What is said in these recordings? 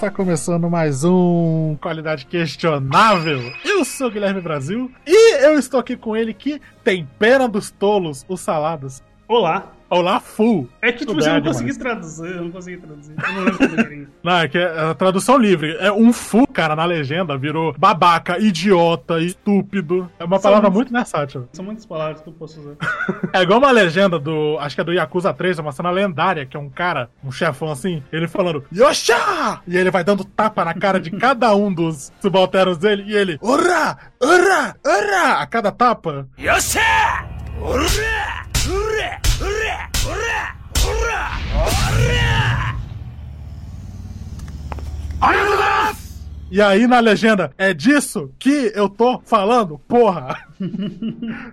está começando mais um Qualidade Questionável. Eu sou o Guilherme Brasil e eu estou aqui com ele que tem pena dos tolos, os salados. Olá. Olá, full. É que tipo, você não consegui traduzir, eu não consegui traduzir. Eu não lembro como era. Não, é que é a tradução livre. É um fu, cara, na legenda virou babaca, idiota, estúpido. É uma São palavra muitos- muito versátil. São muitas palavras que eu posso usar. É igual uma legenda do. Acho que é do Yakuza 3, é uma cena lendária, que é um cara, um chefão assim, ele falando Yosha! E ele vai dando tapa na cara de cada um dos subalternos dele e ele. Ora! Ora! Ora! A cada tapa. E aí na legenda, é disso que eu tô falando, porra!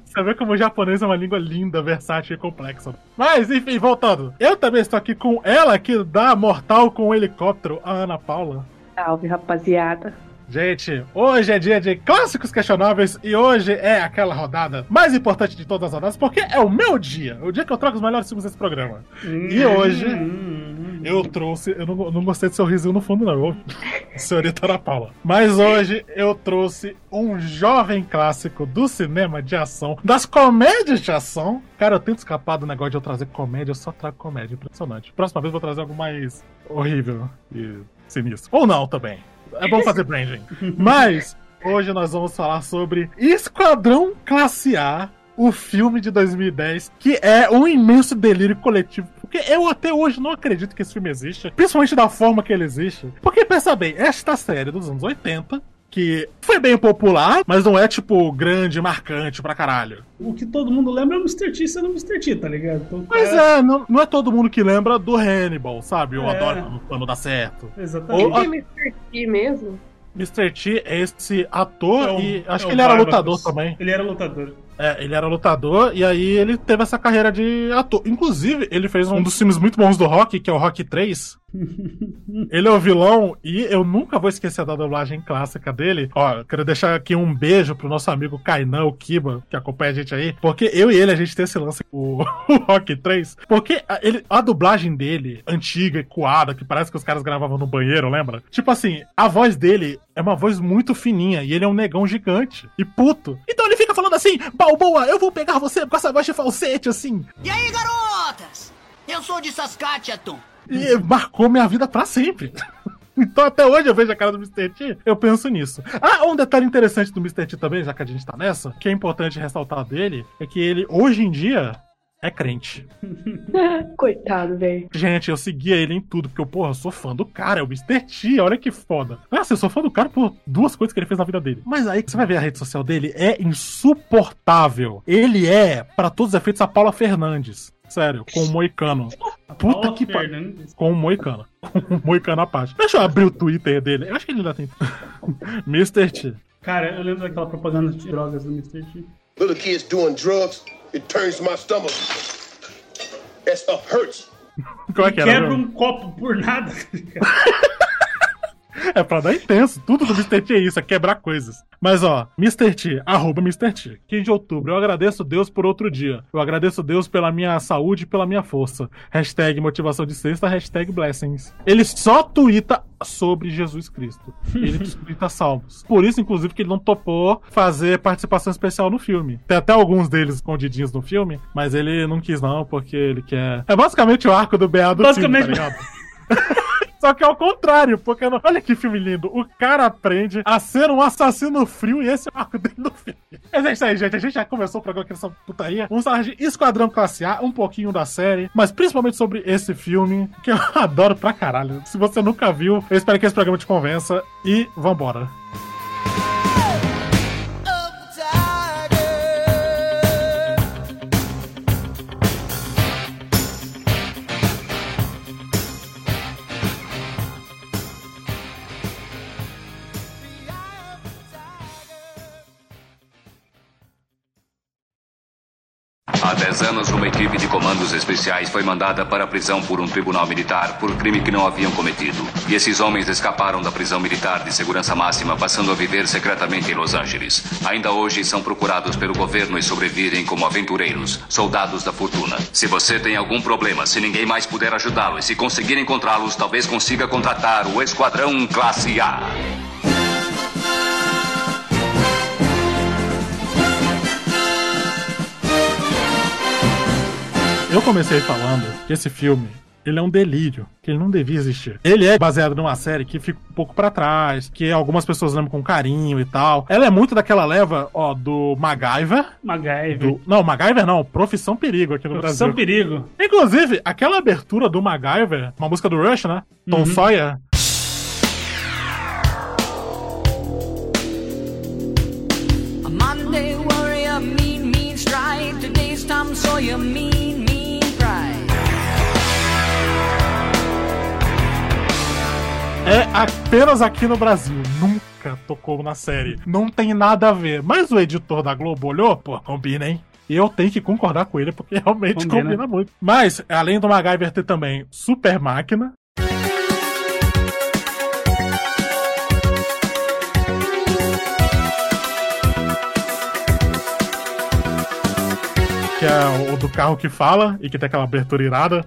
Você vê como o japonês é uma língua linda, versátil e complexa. Mas, enfim, voltando. Eu também estou aqui com ela que dá mortal com o helicóptero, a Ana Paula. Salve, rapaziada. Gente, hoje é dia de clássicos questionáveis e hoje é aquela rodada mais importante de todas as rodadas, porque é o meu dia, o dia que eu trago os melhores filmes desse programa. E hoje eu trouxe. Eu não, não gostei do seu risinho no fundo, não, senhorita Ana Paula. Mas hoje eu trouxe um jovem clássico do cinema de ação, das comédias de ação. Cara, eu tento escapar do negócio de eu trazer comédia, eu só trago comédia, impressionante. Próxima vez eu vou trazer algo mais horrível e sinistro. Ou não também. É bom fazer branding. Mas hoje nós vamos falar sobre Esquadrão Classe A. O filme de 2010, que é um imenso delírio coletivo. Porque eu até hoje não acredito que esse filme existe. Principalmente da forma que ele existe. Porque pensa bem, esta série dos anos 80, que foi bem popular, mas não é tipo grande, marcante pra caralho. O que todo mundo lembra é o Mr. T sendo Mr. T, tá ligado? Então, Mas cara, é, não, não é todo mundo que lembra do Hannibal, sabe? Eu É. adoro quando, quando dá certo. Exatamente. Ou- Quem é Mr. T mesmo? Mr. T é esse ator É o- e acho é que ele era lutador também. Ele era lutador. É, ele era lutador e aí ele teve essa carreira de ator. Inclusive, ele fez um dos filmes muito bons do Rock, que é o Rock 3. Ele é o vilão e eu nunca vou esquecer da dublagem clássica dele. Ó, eu quero deixar aqui um beijo pro nosso amigo Kainan, o Kiba, que acompanha a gente aí. Porque eu e ele, a gente tem esse lance com o, o Rock 3. Porque a, ele, a dublagem dele, antiga e coada, que parece que os caras gravavam no banheiro, lembra? Tipo assim, a voz dele é uma voz muito fininha e ele é um negão gigante e puto. Então ele fica falando assim: Balboa, eu vou pegar você com essa voz de falsete, assim. E aí, garotas? Eu sou de Saskatchewan. E marcou minha vida pra sempre. Então até hoje eu vejo a cara do Mr. T, eu penso nisso. Ah, um detalhe interessante do Mr. T também, já que a gente tá nessa, que é importante ressaltar dele, é que ele, hoje em dia, é crente. Coitado, velho. Gente, eu seguia ele em tudo, porque eu, porra, eu sou fã do cara, é o Mr. T, olha que foda. Nossa, eu sou fã do cara por duas coisas que ele fez na vida dele. Mas aí que você vai ver a rede social dele, é insuportável. Ele é, pra todos os efeitos, a Paula Fernandes. Sério, com o Moicano. Puta Paula que pariu. Fernandes. Com o Moicano. Com o Moicano à parte. Deixa eu abrir o Twitter dele. Eu acho que ele ainda tem. Mr. T. Cara, eu lembro daquela propaganda de drogas do Mr. T. Little kids doing drugs, it turns my stomach. That stuff hurts. Como é que era? Quebra um copo por nada. É pra dar intenso. Tudo do Mr. T é isso, é quebrar coisas. Mas ó, Mr. T, arroba Mr. T. 15 de outubro. Eu agradeço Deus por outro dia. Eu agradeço Deus pela minha saúde e pela minha força. Hashtag motivação de sexta, hashtag blessings. Ele só tuita sobre Jesus Cristo. Ele tuita salmos. Por isso, inclusive, que ele não topou fazer participação especial no filme. Tem até alguns deles escondidinhos no filme, mas ele não quis não, porque ele quer... É basicamente o arco do BA do Basicamente- filme, tá ligado? Só que é o contrário, porque não... olha que filme lindo. O cara aprende a ser um assassino frio e esse é o arco dele no filme. É isso aí, gente. A gente já começou o programa aqui nessa putaria. Vamos falar de Esquadrão Classe A, um pouquinho da série, mas principalmente sobre esse filme, que eu adoro pra caralho. Se você nunca viu, eu espero que esse programa te convença e vambora. Comandos especiais foi mandada para a prisão por um tribunal militar por crime que não haviam cometido. E esses homens escaparam da prisão militar de segurança máxima, passando a viver secretamente em Los Angeles. Ainda hoje são procurados pelo governo e sobrevivem como aventureiros, soldados da fortuna. Se você tem algum problema, se ninguém mais puder ajudá-lo e se conseguir encontrá-los, talvez consiga contratar o Esquadrão Classe A. Eu comecei falando que esse filme ele é um delírio, que ele não devia existir. Ele é baseado numa série que fica um pouco pra trás, que algumas pessoas lembram com carinho e tal. Ela é muito daquela leva, ó, do MacGyver. MacGyver. Do, não, MacGyver não, Profissão Perigo aqui no Profissão Brasil. Perigo. Inclusive, aquela abertura do MacGyver, uma música do Rush, né? Tom Sawyer. A Monday warrior, mean, mean strike. Today's Tom Sawyer, mean É apenas aqui no Brasil. Nunca tocou na série. Não tem nada a ver. Mas o editor da Globo olhou, pô, combina, hein? E eu tenho que concordar com ele, porque realmente Combina. combina, muito. Mas, além do MacGyver ter também Super Máquina. do carro que fala e que tem aquela abertura irada.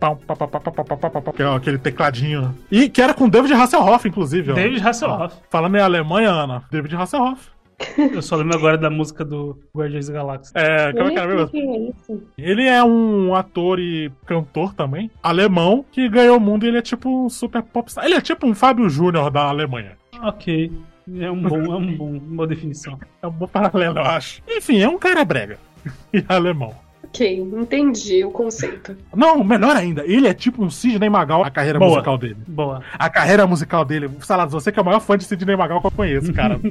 Que é aquele tecladinho. E que era com David Hasselhoff, inclusive. David ó. Hasselhoff. Ah. fala em Alemanha, Ana. David Hasselhoff. Eu só lembro agora da música do Guardiões da Galáxia. É, como é que era mesmo? Que é isso? Ele é um ator e cantor também, alemão, que ganhou o mundo e ele é tipo um super popstar. Ele é tipo um Fábio Júnior da Alemanha. Ok. É um bom, é um bom, uma boa definição. É um bom paralelo, eu acho. Enfim, é um cara brega. e alemão. Ok, entendi o conceito. Não, melhor ainda, ele é tipo um Sidney Magal, a carreira Boa. musical dele. Boa. A carreira musical dele. Saladas, você que é o maior fã de Sidney Magal que eu conheço, cara.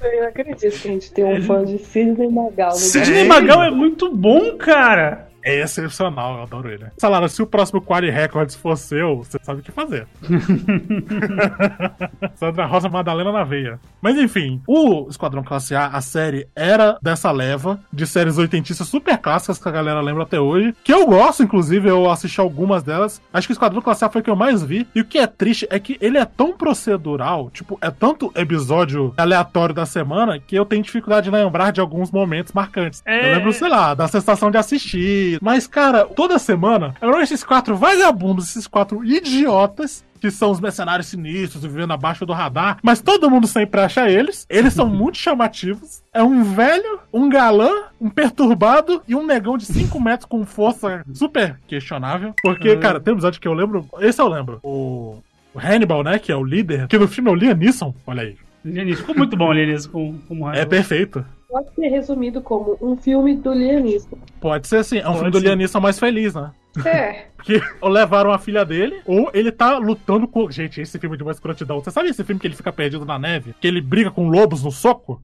Eu não acredito que a gente tem um fã de Sidney Magal. no Sidney É Magal é muito bom, cara. É excepcional, eu adoro ele. Salara, se o próximo Quali Records for seu, você sabe o que fazer. Sandra Rosa Madalena na veia. Mas enfim, o Esquadrão Classe A, a série, era dessa leva de séries oitentistas super clássicas que a galera lembra até hoje. Que eu gosto, inclusive, eu assisti algumas delas. Acho que o Esquadrão Classe A foi o que eu mais vi. E o que é triste é que ele é tão procedural, tipo, é tanto episódio aleatório da semana que eu tenho dificuldade de lembrar de alguns momentos marcantes. É. Eu lembro, sei lá, da sensação de assistir. Mas, cara, toda semana, eram esses quatro vagabundos, esses quatro idiotas. Que são os mercenários sinistros, vivendo abaixo do radar. Mas todo mundo sempre acha eles. Eles são muito chamativos. É um velho, um galã, um perturbado e um negão de 5 metros com força super questionável. Porque, Uhum. cara, tem um episódio que eu lembro. Esse eu lembro. O, o Hannibal, né? Que é o líder. Que no filme é o Liam Neeson. Olha aí. Lianis. Ficou muito bom, Lianis, com, com É perfeito. Pode ser resumido como um filme do Lianismo. Pode ser assim. É um Pode filme do Neeson mais feliz, né? É. Porque ou levaram a filha dele, ou ele tá lutando com. Gente, esse filme de uma escrotidão. Você sabe esse filme que ele fica perdido na neve? Que ele briga com lobos no soco?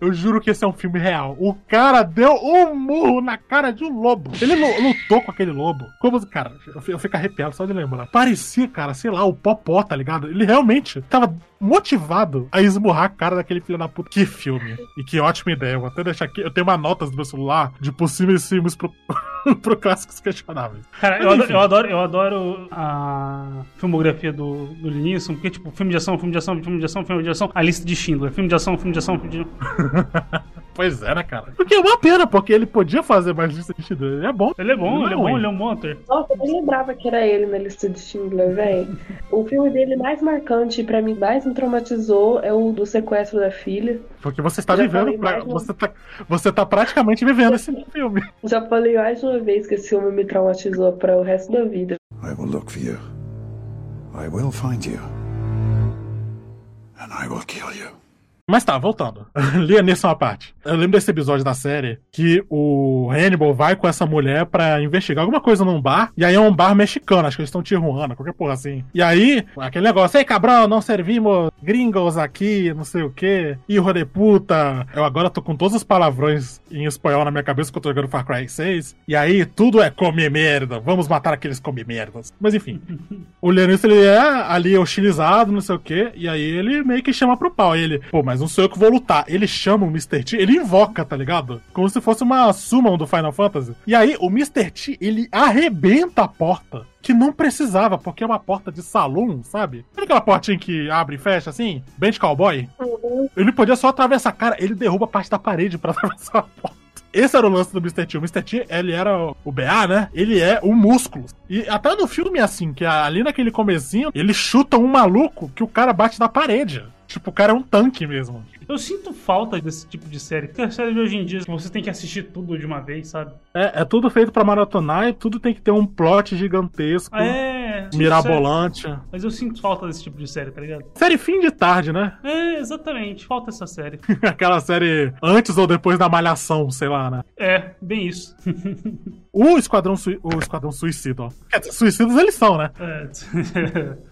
Eu juro que esse é um filme real. O cara deu um murro na cara de um lobo. Ele lu- lutou com aquele lobo. Como, cara, eu fi- eu fico arrepiado só de lembrar. Parecia, cara, sei lá, o Popó, tá ligado? Ele realmente tava motivado a esmurrar a cara daquele filho da puta. Que filme. E que ótima ideia. Eu vou até deixar aqui. Eu tenho uma nota no meu celular de possíveis filmes pro, pro clássicos questionáveis. Cara, eu adoro, eu adoro, eu adoro a filmografia do, do Lianisson, porque, tipo, filme de ação, filme de ação, filme de ação, filme de ação, a lista de Schindler, filme de ação, filme de ação, filme de Pois é, né, cara? Porque é uma pena, porque ele podia fazer mais lista de Schindler. Ele é bom. Ele é bom, ele é é bom, ele é um bom ator. Nossa, eu nem lembrava que era ele na lista de Schindler, velho. O filme dele mais marcante, pra mim, mais me traumatizou é o do sequestro da filha. Porque você está Já vivendo. pra- você, tá, você tá praticamente vivendo esse filme. Já falei mais de uma vez que esse filme me traumatizou para o resto da vida. I will look for you. I will find you. And I will kill you. Mas tá, voltando. Liam Neeson à parte. Eu lembro desse episódio da série que o Hannibal vai com essa mulher pra investigar alguma coisa num bar, e aí é um bar mexicano, acho que eles estão Tijuana, qualquer porra assim. E aí, aquele negócio, ei cabrão, não servimos gringos aqui, não sei o que, hijo de puta. Eu agora tô com todos os palavrões em espanhol na minha cabeça que eu tô jogando Far Cry 6. E aí, tudo é come merda, vamos matar aqueles come merdas. Mas enfim, o Leonis ele é ali hostilizado, não sei o que, e aí ele meio que chama pro pau. E ele, pô, mas não sou eu que vou lutar. Ele chama o Mr. T, ele invoca, tá ligado? Como se fosse uma summon do Final Fantasy. E aí, o Mr. T, ele arrebenta a porta. Que não precisava, porque é uma porta de salão, sabe? Sabe aquela portinha que abre e fecha assim? Bem de cowboy? Ele podia só atravessar. Cara, ele derruba parte da parede pra atravessar a porta. Esse era o lance do Mr. T. O Mr. T, ele era o BA, né? Ele é o músculo. E até no filme é assim, que ali naquele comecinho, ele chuta um maluco que o cara bate na parede. Tipo, o cara é um tanque mesmo. Eu sinto falta desse tipo de série. Porque a série de hoje em dia, você tem que assistir tudo de uma vez, sabe? É, é tudo feito pra maratonar e tudo tem que ter um plot gigantesco, É. mirabolante. Mas eu sinto falta desse tipo de série, tá ligado? Série fim de tarde, né? É, exatamente. Falta essa série. Aquela série antes ou depois da malhação, sei lá, né? É, bem isso. O Esquadrão, Sui- o Esquadrão Suicida, ó. Quer dizer, suicidas eles são, né? É.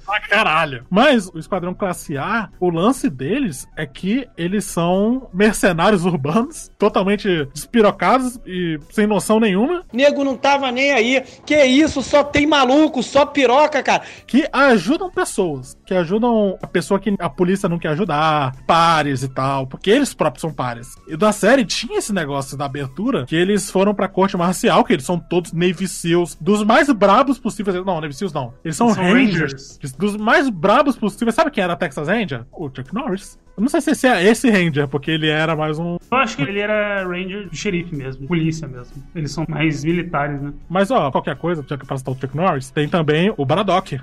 Pra caralho. Mas o Esquadrão Classe A, o lance deles é que eles são mercenários urbanos, totalmente despirocados e sem noção nenhuma, Nego não tava nem aí. Que isso, só tem maluco, só piroca, cara. que ajudam pessoas. Que ajudam a pessoa que a polícia não quer ajudar, pares e tal, porque eles próprios são pares. E da série tinha esse negócio da abertura, que eles foram pra corte marcial, que eles são todos Navy Seals, dos mais brabos possíveis. Não, Navy Seals não. Eles são, São Rangers. Dos mais brabos possíveis. Sabe quem era Texas Ranger? O Chuck Norris. Eu não sei se esse é esse Ranger, porque ele era mais um. Eu acho que ele era ranger de xerife mesmo, polícia mesmo. Eles são mais militares, né? Mas ó, qualquer coisa, já que citar o Chuck Norris, tem também o Baradoc.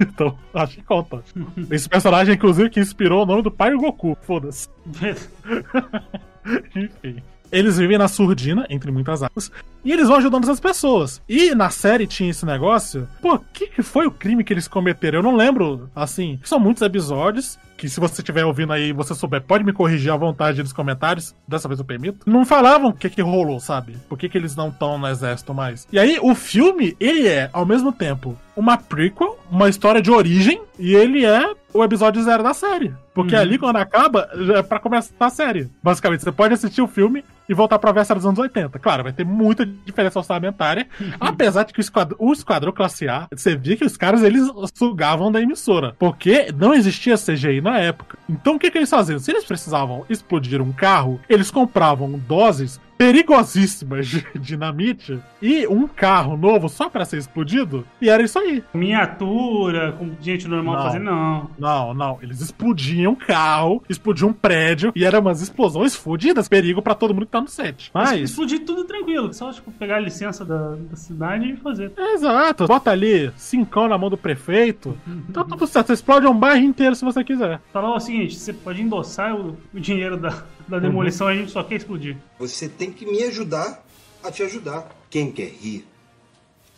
então, acho que conta. Esse personagem, inclusive, que inspirou o nome do pai do Goku. Foda-se. Enfim. Eles vivem na surdina, entre muitas aspas, e eles vão ajudando essas pessoas. E na série tinha esse negócio. Pô, o que, que foi o crime que eles cometeram? Eu não lembro, assim. São muitos episódios. Que se você estiver ouvindo aí e você souber, pode me corrigir à vontade nos comentários. Dessa vez eu permito. Não falavam o que, que rolou, sabe? Por que, que eles não estão no exército mais. E aí, o filme, ele é, ao mesmo tempo, uma prequel, uma história de origem, e ele é o episódio zero da série. Porque Uhum. ali, quando acaba, é pra começar a série. Basicamente, você pode assistir o filme e voltar pra véspera dos anos 80. Claro, vai ter muita diferença orçamentária. apesar de que o esquadrão, o esquadrão classe A, você via que os caras eles sugavam da emissora. Porque não existia CGI na época. Então o que, que eles faziam? Se eles precisavam explodir um carro, eles compravam doses perigosíssimas de dinamite e um carro novo só pra ser explodido. E era isso aí. Miniatura, com gente normal Não. fazendo, não. Não, não. Eles explodiam um carro, explodiam um prédio e eram umas explosões fodidas, perigo pra todo mundo que tá no set. Mas. Explodir tudo tranquilo. Só, tipo, pegar a licença da, da cidade e fazer. Exato. Bota ali cincão na mão do prefeito. Tá tudo certo. Você explode um bairro inteiro se você quiser. Falar o seguinte, você pode endossar o, o dinheiro da, da demolição, a gente só quer explodir. Você tem que me ajudar a te ajudar. Quem quer rir,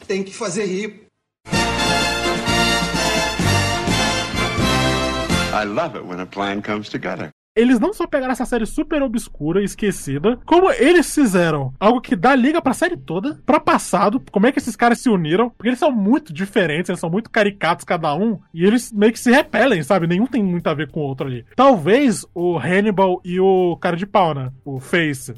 tem que fazer rir. I love it when a plan comes together. Eles não só pegaram essa série super obscura e esquecida, como eles fizeram algo que dá liga pra série toda, pra passado, como é que esses caras se uniram, porque eles são muito diferentes, eles são muito caricatos cada um, e eles meio que se repelem, sabe? Nenhum tem muito a ver com o outro ali. Talvez o Hannibal e o cara de pau, né? O Face.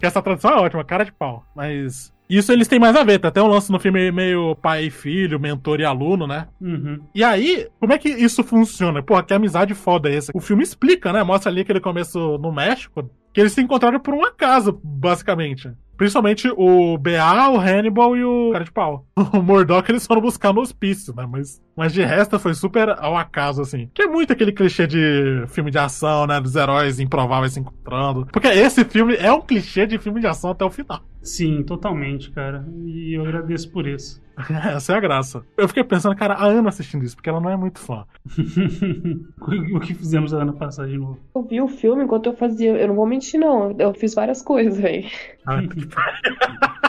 Que essa tradução é ótima, cara de pau. Mas. Isso eles têm mais a ver, tá até um lance no filme meio pai e filho, mentor e aluno, né? Uhum. E aí, como é que isso funciona? Porra, que amizade foda é essa? O filme explica, né? Mostra ali aquele começo no México, que eles se encontraram por um acaso, basicamente. Principalmente o BA, o Hannibal e o cara de pau. O Murdoch eles foram buscar no hospício, né? Mas, mas de resto foi super ao acaso, assim. Que é muito aquele clichê de filme de ação, né? Dos heróis improváveis se encontrando. Porque esse filme é um clichê de filme de ação até o final. Sim, totalmente, cara. E eu agradeço por isso. Essa é a graça. Eu fiquei pensando, cara, a Ana assistindo isso, porque ela não é muito fã. o que fizemos ano passado de novo? Eu vi o filme enquanto eu fazia. Eu não vou mentir, não. Eu fiz várias coisas, velho. Ah.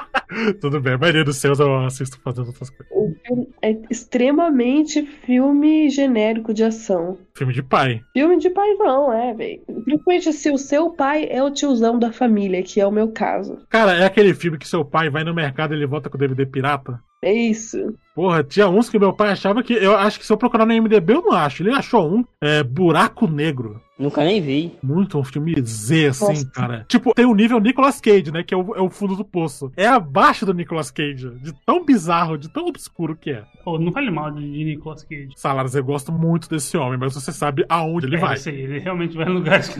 Tudo bem, a maioria dos seus eu assisto fazendo outras coisas. O filme é extremamente filme genérico de ação. Filme de pai. Filme de pai não, é, velho. Principalmente se o seu pai é o tiozão da família, que é o meu caso. Cara, é aquele filme que seu pai vai no mercado e ele volta com o DVD pirata? É isso. Porra, tinha uns que meu pai achava que. Eu acho que se eu procurar no MDB eu não acho. Ele achou um. É Buraco Negro. Nunca nem vi. Muito um filme Z, assim, Nossa. cara. Tipo, tem o nível Nicolas Cage, né? Que é o, é o fundo do poço. É abaixo do Nicolas Cage. De tão bizarro, de tão obscuro que é. Pô, não fale mal de, de Nicolas Cage. Salaras, eu gosto muito desse homem, mas você sabe aonde ele é, vai. eu sei, ele realmente vai em lugares que.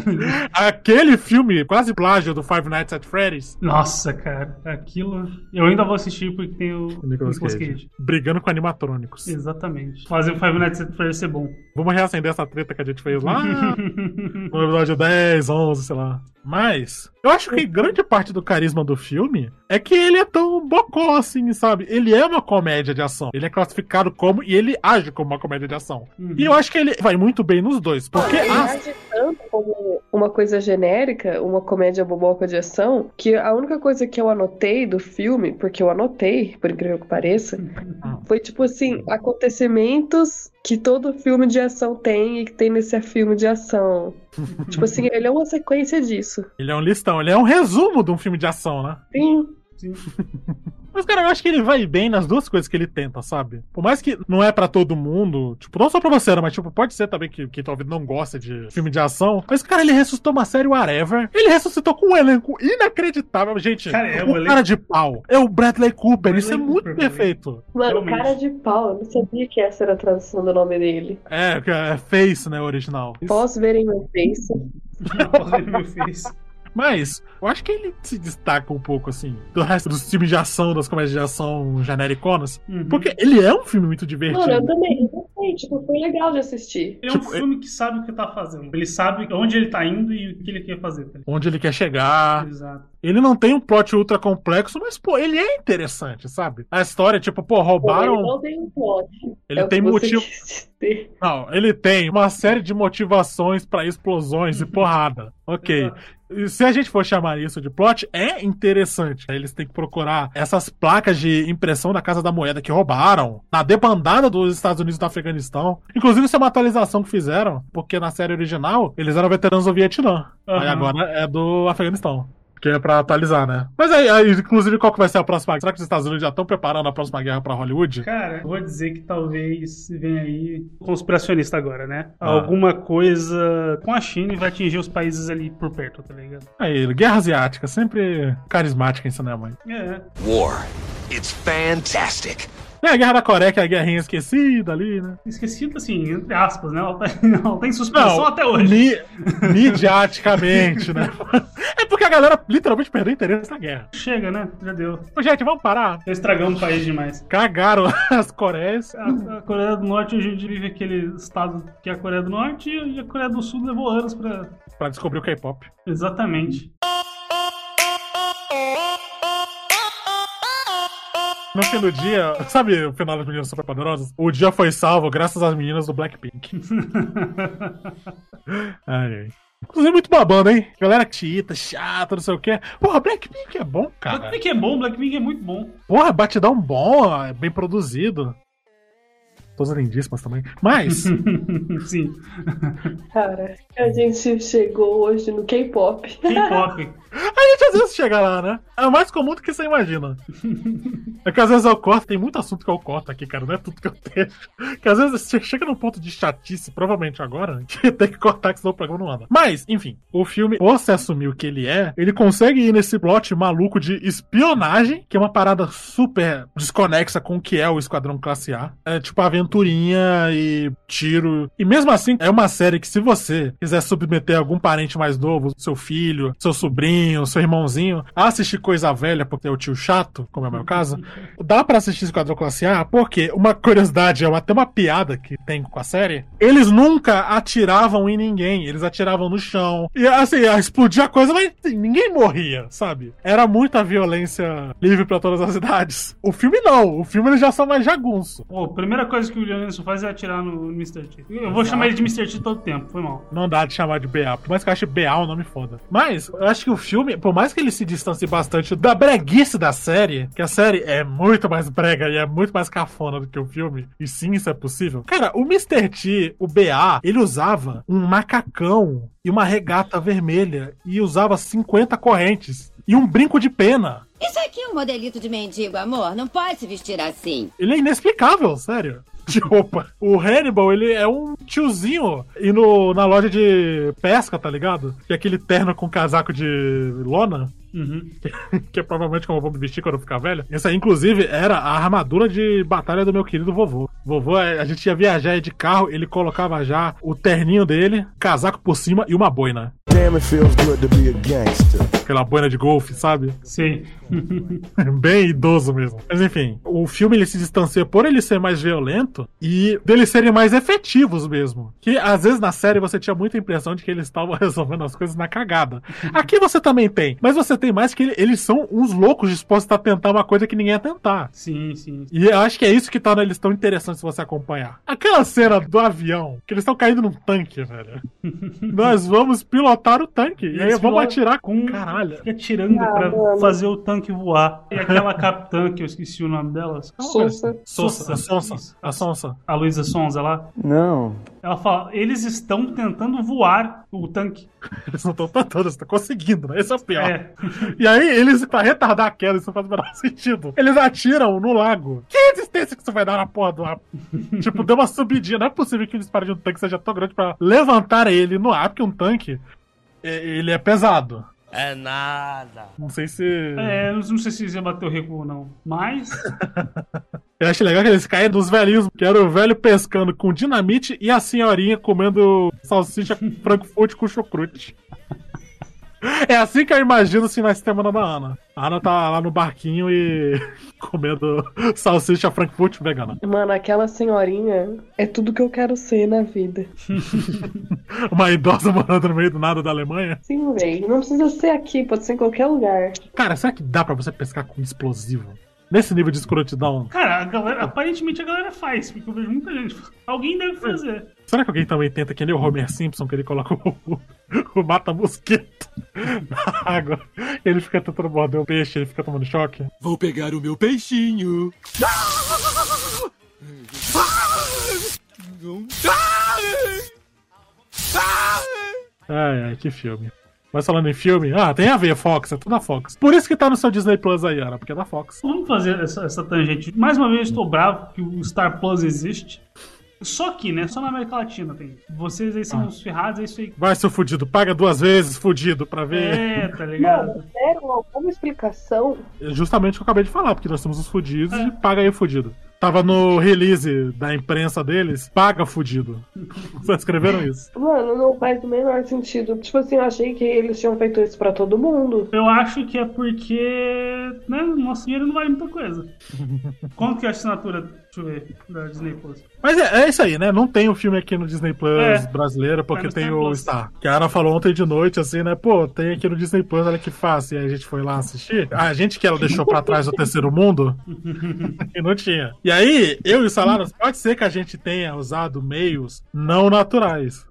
Aquele filme, quase plágio do Five Nights at Freddy's. Nossa, cara, aquilo. Eu ainda vou assistir porque tem o o Nicolas, Cage. Brigando com animatrônicos. Exatamente. Fazer o Five Nights at Freddy's ser bom. Vamos reacender essa treta que a gente fez lá no episódio 10, 11, sei lá. Mas, eu acho que grande parte do carisma do filme é que ele é tão bocó assim, sabe? Ele é uma comédia de ação. Ele é classificado como e ele age como uma comédia de ação. Uhum. E eu acho que ele vai muito bem nos dois. Porque Ele as- age tanto como uma coisa genérica, uma comédia boboca de ação, que a única coisa que eu anotei do filme, porque eu anotei, por incrível que pareça, foi tipo assim, acontecimentos que todo filme de ação tem e que tem nesse filme de ação. tipo assim, ele é uma sequência disso. ele é um listão, ele é um resumo de um filme de ação, né? Sim. Sim. Mas, cara, eu acho que ele vai bem nas duas coisas que ele tenta, sabe? Por mais que não é pra todo mundo, tipo, não só pra você, né, mas, tipo, pode ser também que quem tá ouvindo não gosta de filme de ação. Mas, cara, ele ressuscitou uma série Whatever. Ele ressuscitou com um elenco inacreditável. Gente, Cara, é o um elenco- cara de pau é o Bradley Cooper. Isso é Bradley muito Cooper, perfeito. Mano, Realmente. cara de pau, eu não sabia que essa era a tradução do nome dele. É, é Face, né, original. Posso ver em meu face? Fazer meu face. Mas, eu acho que ele se destaca um pouco, assim, do resto dos filmes de ação, das comédias de ação genericonas. Uhum. Porque ele é um filme muito divertido. Mano, eu também, eu tipo, foi legal de assistir. Ele é um Tipo, filme que sabe o que tá fazendo. Ele sabe onde ele tá indo e o que ele quer fazer. Tá? Onde ele quer chegar. Exato. Ele não tem um plot ultra complexo, mas, pô, ele é interessante, sabe? A história, tipo, pô, Pô, ele roubaram. não tem um plot. Ele É tem motivo. Não, ele tem uma série de motivações pra explosões e porrada. Ok. E Se a gente for chamar isso de plot, é interessante. Eles têm que procurar essas placas de impressão da Casa da Moeda que roubaram na debandada dos Estados Unidos do Afeganistão. Inclusive, isso é uma atualização que fizeram, porque na série original eles eram veteranos do Vietnã. Aí Aham. agora é do Afeganistão. Que é pra atualizar, né? Mas aí, aí, inclusive, qual que vai ser a próxima guerra? Será que os Estados Unidos já estão preparando a próxima guerra pra Hollywood? Cara, eu vou dizer que talvez venha aí conspiracionista agora, né? Ah. Alguma coisa com a China e vai atingir os países ali por perto, tá ligado? Aí, guerra asiática, sempre carismática em cinema. É. War. It's fantastic. É a Guerra da Coreia, que é a guerrinha esquecida ali, né? Esquecido assim, entre aspas, né? Ela tá, ela tá em suspensão até hoje. mi- midiaticamente, né? É porque a galera literalmente perdeu interesse na guerra. Chega, né? Já deu. Ô, Gente, vamos parar. Já estragamos o país demais. Cagaram as Coreias. A, a Coreia do Norte hoje vive aquele estado que é a Coreia do Norte e a Coreia do Sul levou anos pra. Pra descobrir o K-pop. Exatamente. No fim do dia, sabe o final das meninas super poderosas? O dia foi salvo graças às meninas do Blackpink. ai, ai. Inclusive, muito babando, hein? Galera chita, chata, não sei o quê. Porra, Blackpink é bom, cara. Blackpink é bom, Blackpink é muito bom. Porra, batidão bom, é bem produzido. Todas lindíssimas também. Mas, Sim. Cara, a gente chegou hoje no K-pop. K-pop. A gente às vezes chega lá, né? É mais comum do que você imagina. É que às vezes eu corto, tem muito assunto que eu corto aqui, cara, não é tudo que eu deixo. Que às vezes você chega num ponto de chatice, provavelmente agora, que tem que cortar, que senão o programa não anda. Mas, enfim, o filme, ou se assumir o que ele é, ele consegue ir nesse plot maluco de espionagem, que é uma parada super desconexa com o que é o Esquadrão Classe A. É tipo aventurinha e tiro. E mesmo assim, é uma série que se você quiser submeter algum parente mais novo, seu filho, seu sobrinho, seu irmãozinho, a assistir coisa velha, porque é o tio chato, como é o meu caso, dá pra assistir Esquadrão Classe A, porque uma curiosidade, é até uma piada que tem com a série, eles nunca atiravam em ninguém, eles atiravam no chão. E assim, explodia a coisa, mas ninguém morria, sabe? Era muita violência livre pra todas as idades. O filme não, o filme eles já são mais jagunço. Pô, a primeira coisa que o Anderson faz é atirar no Mr. T. Eu vou chamar ele de Mr. T todo tempo, foi mal. Não dá de chamar de BA, por mais que eu ache BA um nome foda. Mas, eu acho que o filme, por mais que ele se distancie bastante da breguice da série, que a série é muito mais brega e é muito mais cafona do que o filme, e sim, isso é possível. Cara, o Mr. T, o BA, ele usava um macacão e uma regata vermelha e usava 50 correntes e um brinco de pena. Isso aqui é um modelito de mendigo, amor. Não pode se vestir assim. Ele é inexplicável, sério. De roupa. O Hannibal, ele é um tiozinho indo na loja de pesca, tá ligado? Que é aquele terno com casaco de lona. Uhum. que é provavelmente como eu vou me vestir quando eu ficar velho. Essa aí, inclusive, era a armadura de batalha do meu querido vovô. Vovô, é, a gente ia viajar de carro, ele colocava já o terninho dele, casaco por cima e uma boina. Damn, it feels good to be a gangster. Aquela boina de golfe, sabe? Sim. Bem idoso mesmo. Mas enfim, o filme ele se distancia por ele ser mais violento e deles serem mais efetivos mesmo. Que às vezes na série você tinha muita impressão de que eles estavam resolvendo as coisas na cagada. Aqui você também tem, mas você tem mais que ele- eles são uns loucos dispostos a tentar uma coisa que ninguém ia tentar. Sim, sim. E eu acho que é isso que torna eles tão interessantes se você acompanhar. Aquela cena do avião, que eles estão caindo num tanque, velho. Nós vamos pilotar o tanque. E aí Eles vamos atirar com. Caralho. Fica atirando Ah, pra mano. fazer o tanque voar. E aquela capitã, que eu esqueci o nome dela. Sonsa. Sonsa. A Sonsa. Isso. A Sonsa. A Luísa Sonza lá. Não. Ela fala: eles estão tentando voar o tanque. Eles não estão tentando, eles estão conseguindo, né? Esse é o pior. É. E aí, eles, pra retardar a queda, isso não faz o menor sentido. Eles atiram no lago. Que resistência que você vai dar na porra do ar? tipo, deu uma subidinha. Não é possível que o disparo de um tanque seja tão grande pra levantar ele no ar, porque um tanque, ele é pesado. É nada. Não sei se... É, não sei se ia bater o recuo, não. Mas. Eu acho legal que eles caem dos velhinhos, que era o velho pescando com dinamite e a senhorinha comendo salsicha frankfurt com chucrute. É assim que eu imagino finais de semana da Ana. A Ana tá lá no barquinho e comendo salsicha frankfurt vegana. Mano, aquela senhorinha é tudo que eu quero ser na vida. Uma idosa morando no meio do nada da Alemanha. Sim, velho. Não precisa ser aqui, pode ser em qualquer lugar. Cara, será que dá pra você pescar com explosivo? Nesse nível de escrotidão? Cara, a galera, aparentemente a galera faz, porque eu vejo muita gente. Alguém deve fazer. Será que alguém também tenta que nem o Homer Simpson, que ele coloca o, o, mata-mosquito na água? Ele fica tentando morder o peixe, ele fica tomando choque? Vou pegar o meu peixinho. Ai, ai, que filme. Mas falando em filme, ah, tem a ver, Fox, é tudo na Fox. Por isso que tá no seu Disney Plus aí, Ana, porque é da Fox. Vamos fazer essa, essa tangente. Mais uma vez, eu estou bravo que o Star Plus existe. Só aqui, né? Só na América Latina tem. Vocês aí são uns ferrados, é isso aí. Vai, seu fudido, paga duas vezes, fudido, pra ver. É, tá ligado? Mano, alguma explicação? É Justamente o que eu acabei de falar, porque nós somos os fudidos e paga aí o fudido. Tava no release da imprensa deles, paga fudido. Vocês escreveram isso. Mano, não faz o menor sentido. Tipo assim, eu achei que eles tinham feito isso pra todo mundo. Eu acho que é porque. Né, nosso dinheiro não vale muita coisa. Quanto que é a assinatura, deixa eu ver, da Disney Plus? Mas é, é isso aí, né? Não tem o filme aqui no Disney Plus É. brasileiro, porque tem o Plus. Star. Que a Ana falou ontem de noite, assim, né? Pô, tem aqui no Disney Plus, olha que fácil. E aí a gente foi lá assistir. A gente que ela deixou pra trás o terceiro mundo, e não tinha. E aí, eu e o Saladas, pode ser que a gente tenha usado meios não naturais.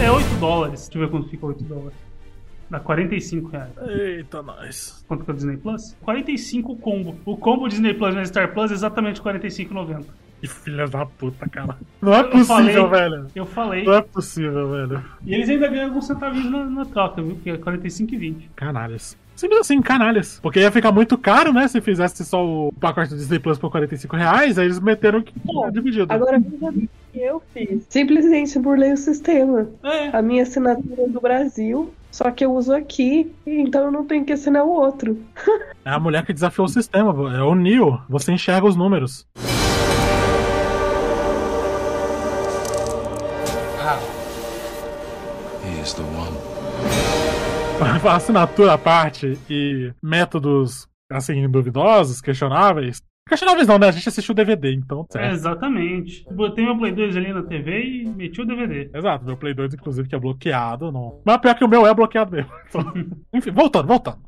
É 8 dólares. Deixa eu ver quanto fica 8 dólares. Dá 45 reais. Eita, nós. Quanto que é o Disney Plus? 45 o combo. O combo Disney Plus na Star Plus é exatamente 45,90. Que filha da puta, cara. Não é Eu possível, falei- velho. Eu falei. Não é possível, velho. E eles ainda ganham alguns centavinhos na, na troca, viu? Que é 45,20. Canalhas. Simples assim, canalhas. Porque ia ficar muito caro, né? Se fizesse só o pacote do Disney Plus por 45 reais, aí eles meteram que Pô, dividido. Agora veja bem o que eu fiz. Simplesmente burlei o sistema. É. A minha assinatura é do Brasil, só que eu uso aqui, então eu não tenho que assinar o outro. É a mulher que desafiou o sistema, é o Neo. Você enxerga os números. Assinatura à parte e métodos, assim, duvidosos, questionáveis. Questionáveis não, né? A gente assistiu o DVD, então. É, certo. exatamente. Botei meu Play 2 ali na TV e meti o DVD. Exato, meu Play 2, inclusive, que é bloqueado, não. Mas pior que o meu é bloqueado mesmo. Então, Enfim, voltando, voltando.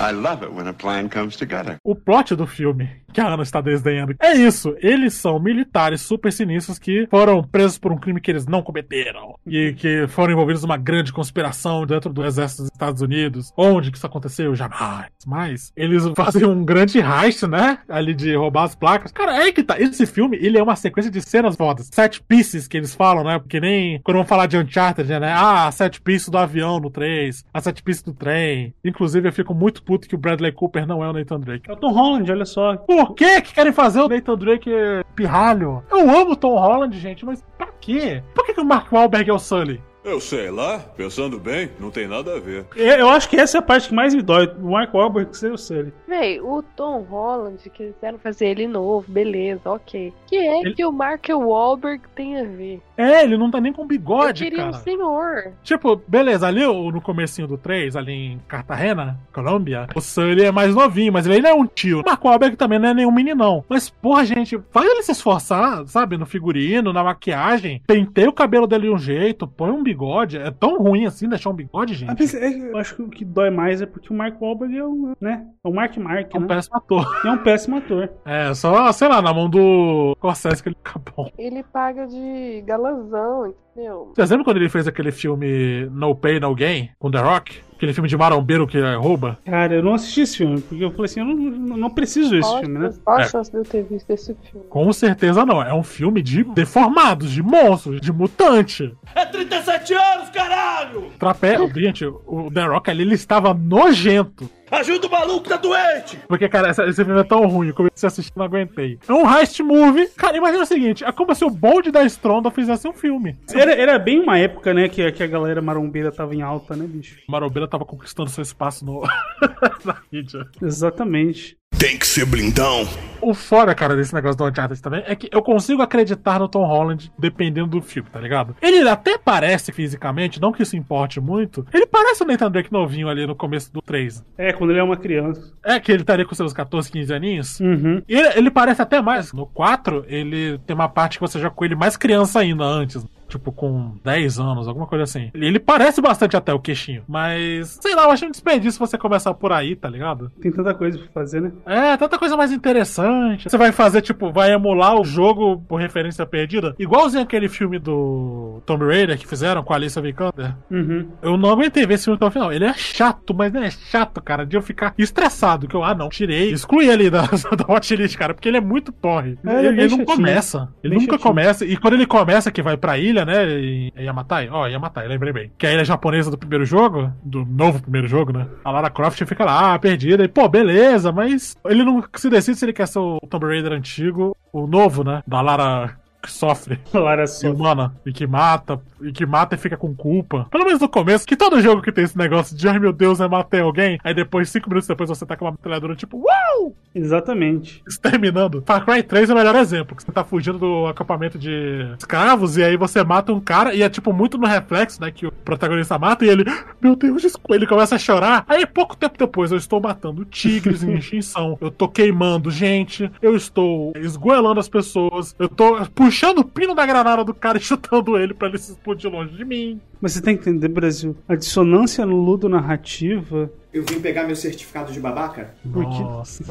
I love it when a plan comes together. O plot do filme, que a Ana está desdenhando. É isso, eles são militares super sinistros que foram presos por um crime que eles não cometeram. E que foram envolvidos numa grande conspiração dentro do exército dos Estados Unidos. Onde que isso aconteceu? Jamais. Mas eles fazem um grande heist, né? Ali de roubar as placas. Cara, é que tá. Esse filme, ele é uma sequência de cenas fodas. Set pieces que eles falam, né? Porque nem quando vão falar de Uncharted, né? Ah, a set piece do avião no 3, a set piece do trem. Inclusive, eu fico muito puto que o Bradley Cooper não é o Nathan Drake. É o Tom Holland, olha só. Por que que querem fazer o Nathan Drake pirralho? Eu amo o Tom Holland, gente, mas pra quê? Por que, que o Mark Wahlberg é o Sully? Eu sei lá, pensando bem, não tem nada a ver. Eu acho que essa é a parte que mais me dói. O Mark Wahlberg ser o Sully. Véi, o Tom Holland, que quiseram fazer ele novo, beleza, ok. Que é Ele- que o Mark Wahlberg tem a ver? É, ele não tá nem com bigode, Eu queria cara. um senhor. Tipo, beleza, ali no comecinho do 3, ali em Cartagena, Colômbia, o Sully é mais novinho, mas ele não é um tio. O Mark Wahlberg também não é nenhum meninão. Mas, porra, gente, faz ele se esforçar, sabe, no figurino, na maquiagem, penteia o cabelo dele de um jeito, põe um bigode. É tão ruim assim deixar um bigode, gente. Ah, mas é Eu acho que o que dói mais é porque o Mark Wahlberg é o, né? É o Mark Mark, É um né? péssimo ator. É um péssimo ator. É, só, sei lá, na mão do Corsés que ele fica bom. Ele paga de galãzão, entendeu? Vocês lembram quando ele fez aquele filme No Pay, No Gain, com The Rock? Aquele filme de marombeiro que rouba? Cara, eu não assisti esse filme, porque eu falei assim, eu não, não- não preciso desse filme, né? Qual a É. chance de eu ter visto esse filme? Com certeza não. É um filme de deformados, de monstros, de mutante. É 37 anos, caralho! Trapé, gente, o The Rock ali, ele estava nojento. Ajuda o maluco, tá doente! Porque, cara, essa- esse filme é tão ruim, eu comecei a assistir e não aguentei. É um heist movie. Cara, imagina o seguinte, é como se o bonde da Stronda fizesse um filme. Era, era bem uma época, né, que, que a galera marombeira tava em alta, né, bicho? Marombeira tava conquistando seu espaço no... na mídia. Exatamente. Tem que ser blindão. O fora, cara, desse negócio do Uncharted também é que eu consigo acreditar no Tom Holland dependendo do filme, tá ligado? Ele até parece fisicamente, não que isso importe muito, ele parece o Nathan Drake novinho ali no começo do 3. É, quando ele é uma criança. É que ele estaria com seus 14, 15 aninhos. Uhum. E Ele, ele parece até mais. No 4, ele tem uma parte que você joga com ele mais criança ainda antes. Tipo, com 10 anos, alguma coisa assim. Ele, parece bastante até o queixinho. Mas, sei lá, eu achei um desperdício você começar por aí, tá ligado? Tem tanta coisa pra fazer, né? É, tanta coisa mais interessante. Você vai fazer, tipo, vai emular o jogo por referência perdida. Igualzinho aquele filme do Tomb Raider que fizeram com a Alicia Vikander. Uhum. Eu não aguentei ver esse filme até o final. Ele é chato, mas não é chato, cara, de eu ficar estressado. Que eu, ah, não, tirei. Excluí ele da, da watchlist, cara, porque ele é muito porre. É, ele é ele, não chatinho. começa. Ele Bem nunca chatinho. começa. E quando ele começa, que vai pra ilha, né, em em Yamatai, ó, Yamatai, lembrei bem. Que é a ilha japonesa do primeiro jogo, do novo primeiro jogo, né? A Lara Croft fica lá, perdida. E, pô, beleza, mas ele não se decide se ele quer ser o Tomb Raider antigo, o novo, né? Da Lara que sofre. Lara sofre. humana. E que mata. E que mata e fica com culpa. Pelo menos no começo, que todo jogo que tem esse negócio de ai meu Deus, eu matei alguém. Aí depois, cinco minutos depois, você tá com uma metralhadora tipo, uau! Exatamente. Exterminando. Far Cry 3 é o melhor exemplo. Que você tá fugindo do acampamento de escravos. E aí você mata um cara. E é tipo muito no reflexo, né? Que o protagonista mata. E ele, meu Deus, desculpa. Ele começa a chorar. Aí pouco tempo depois, eu estou matando tigres em extinção. Eu tô queimando gente. Eu estou esgoelando as pessoas. Eu tô puxando o pino da granada do cara e chutando ele pra ele se explodir longe de mim. Mas você tem que entender, Brasil, a dissonância no ludo narrativa. Eu vim pegar meu certificado de babaca? Nossa.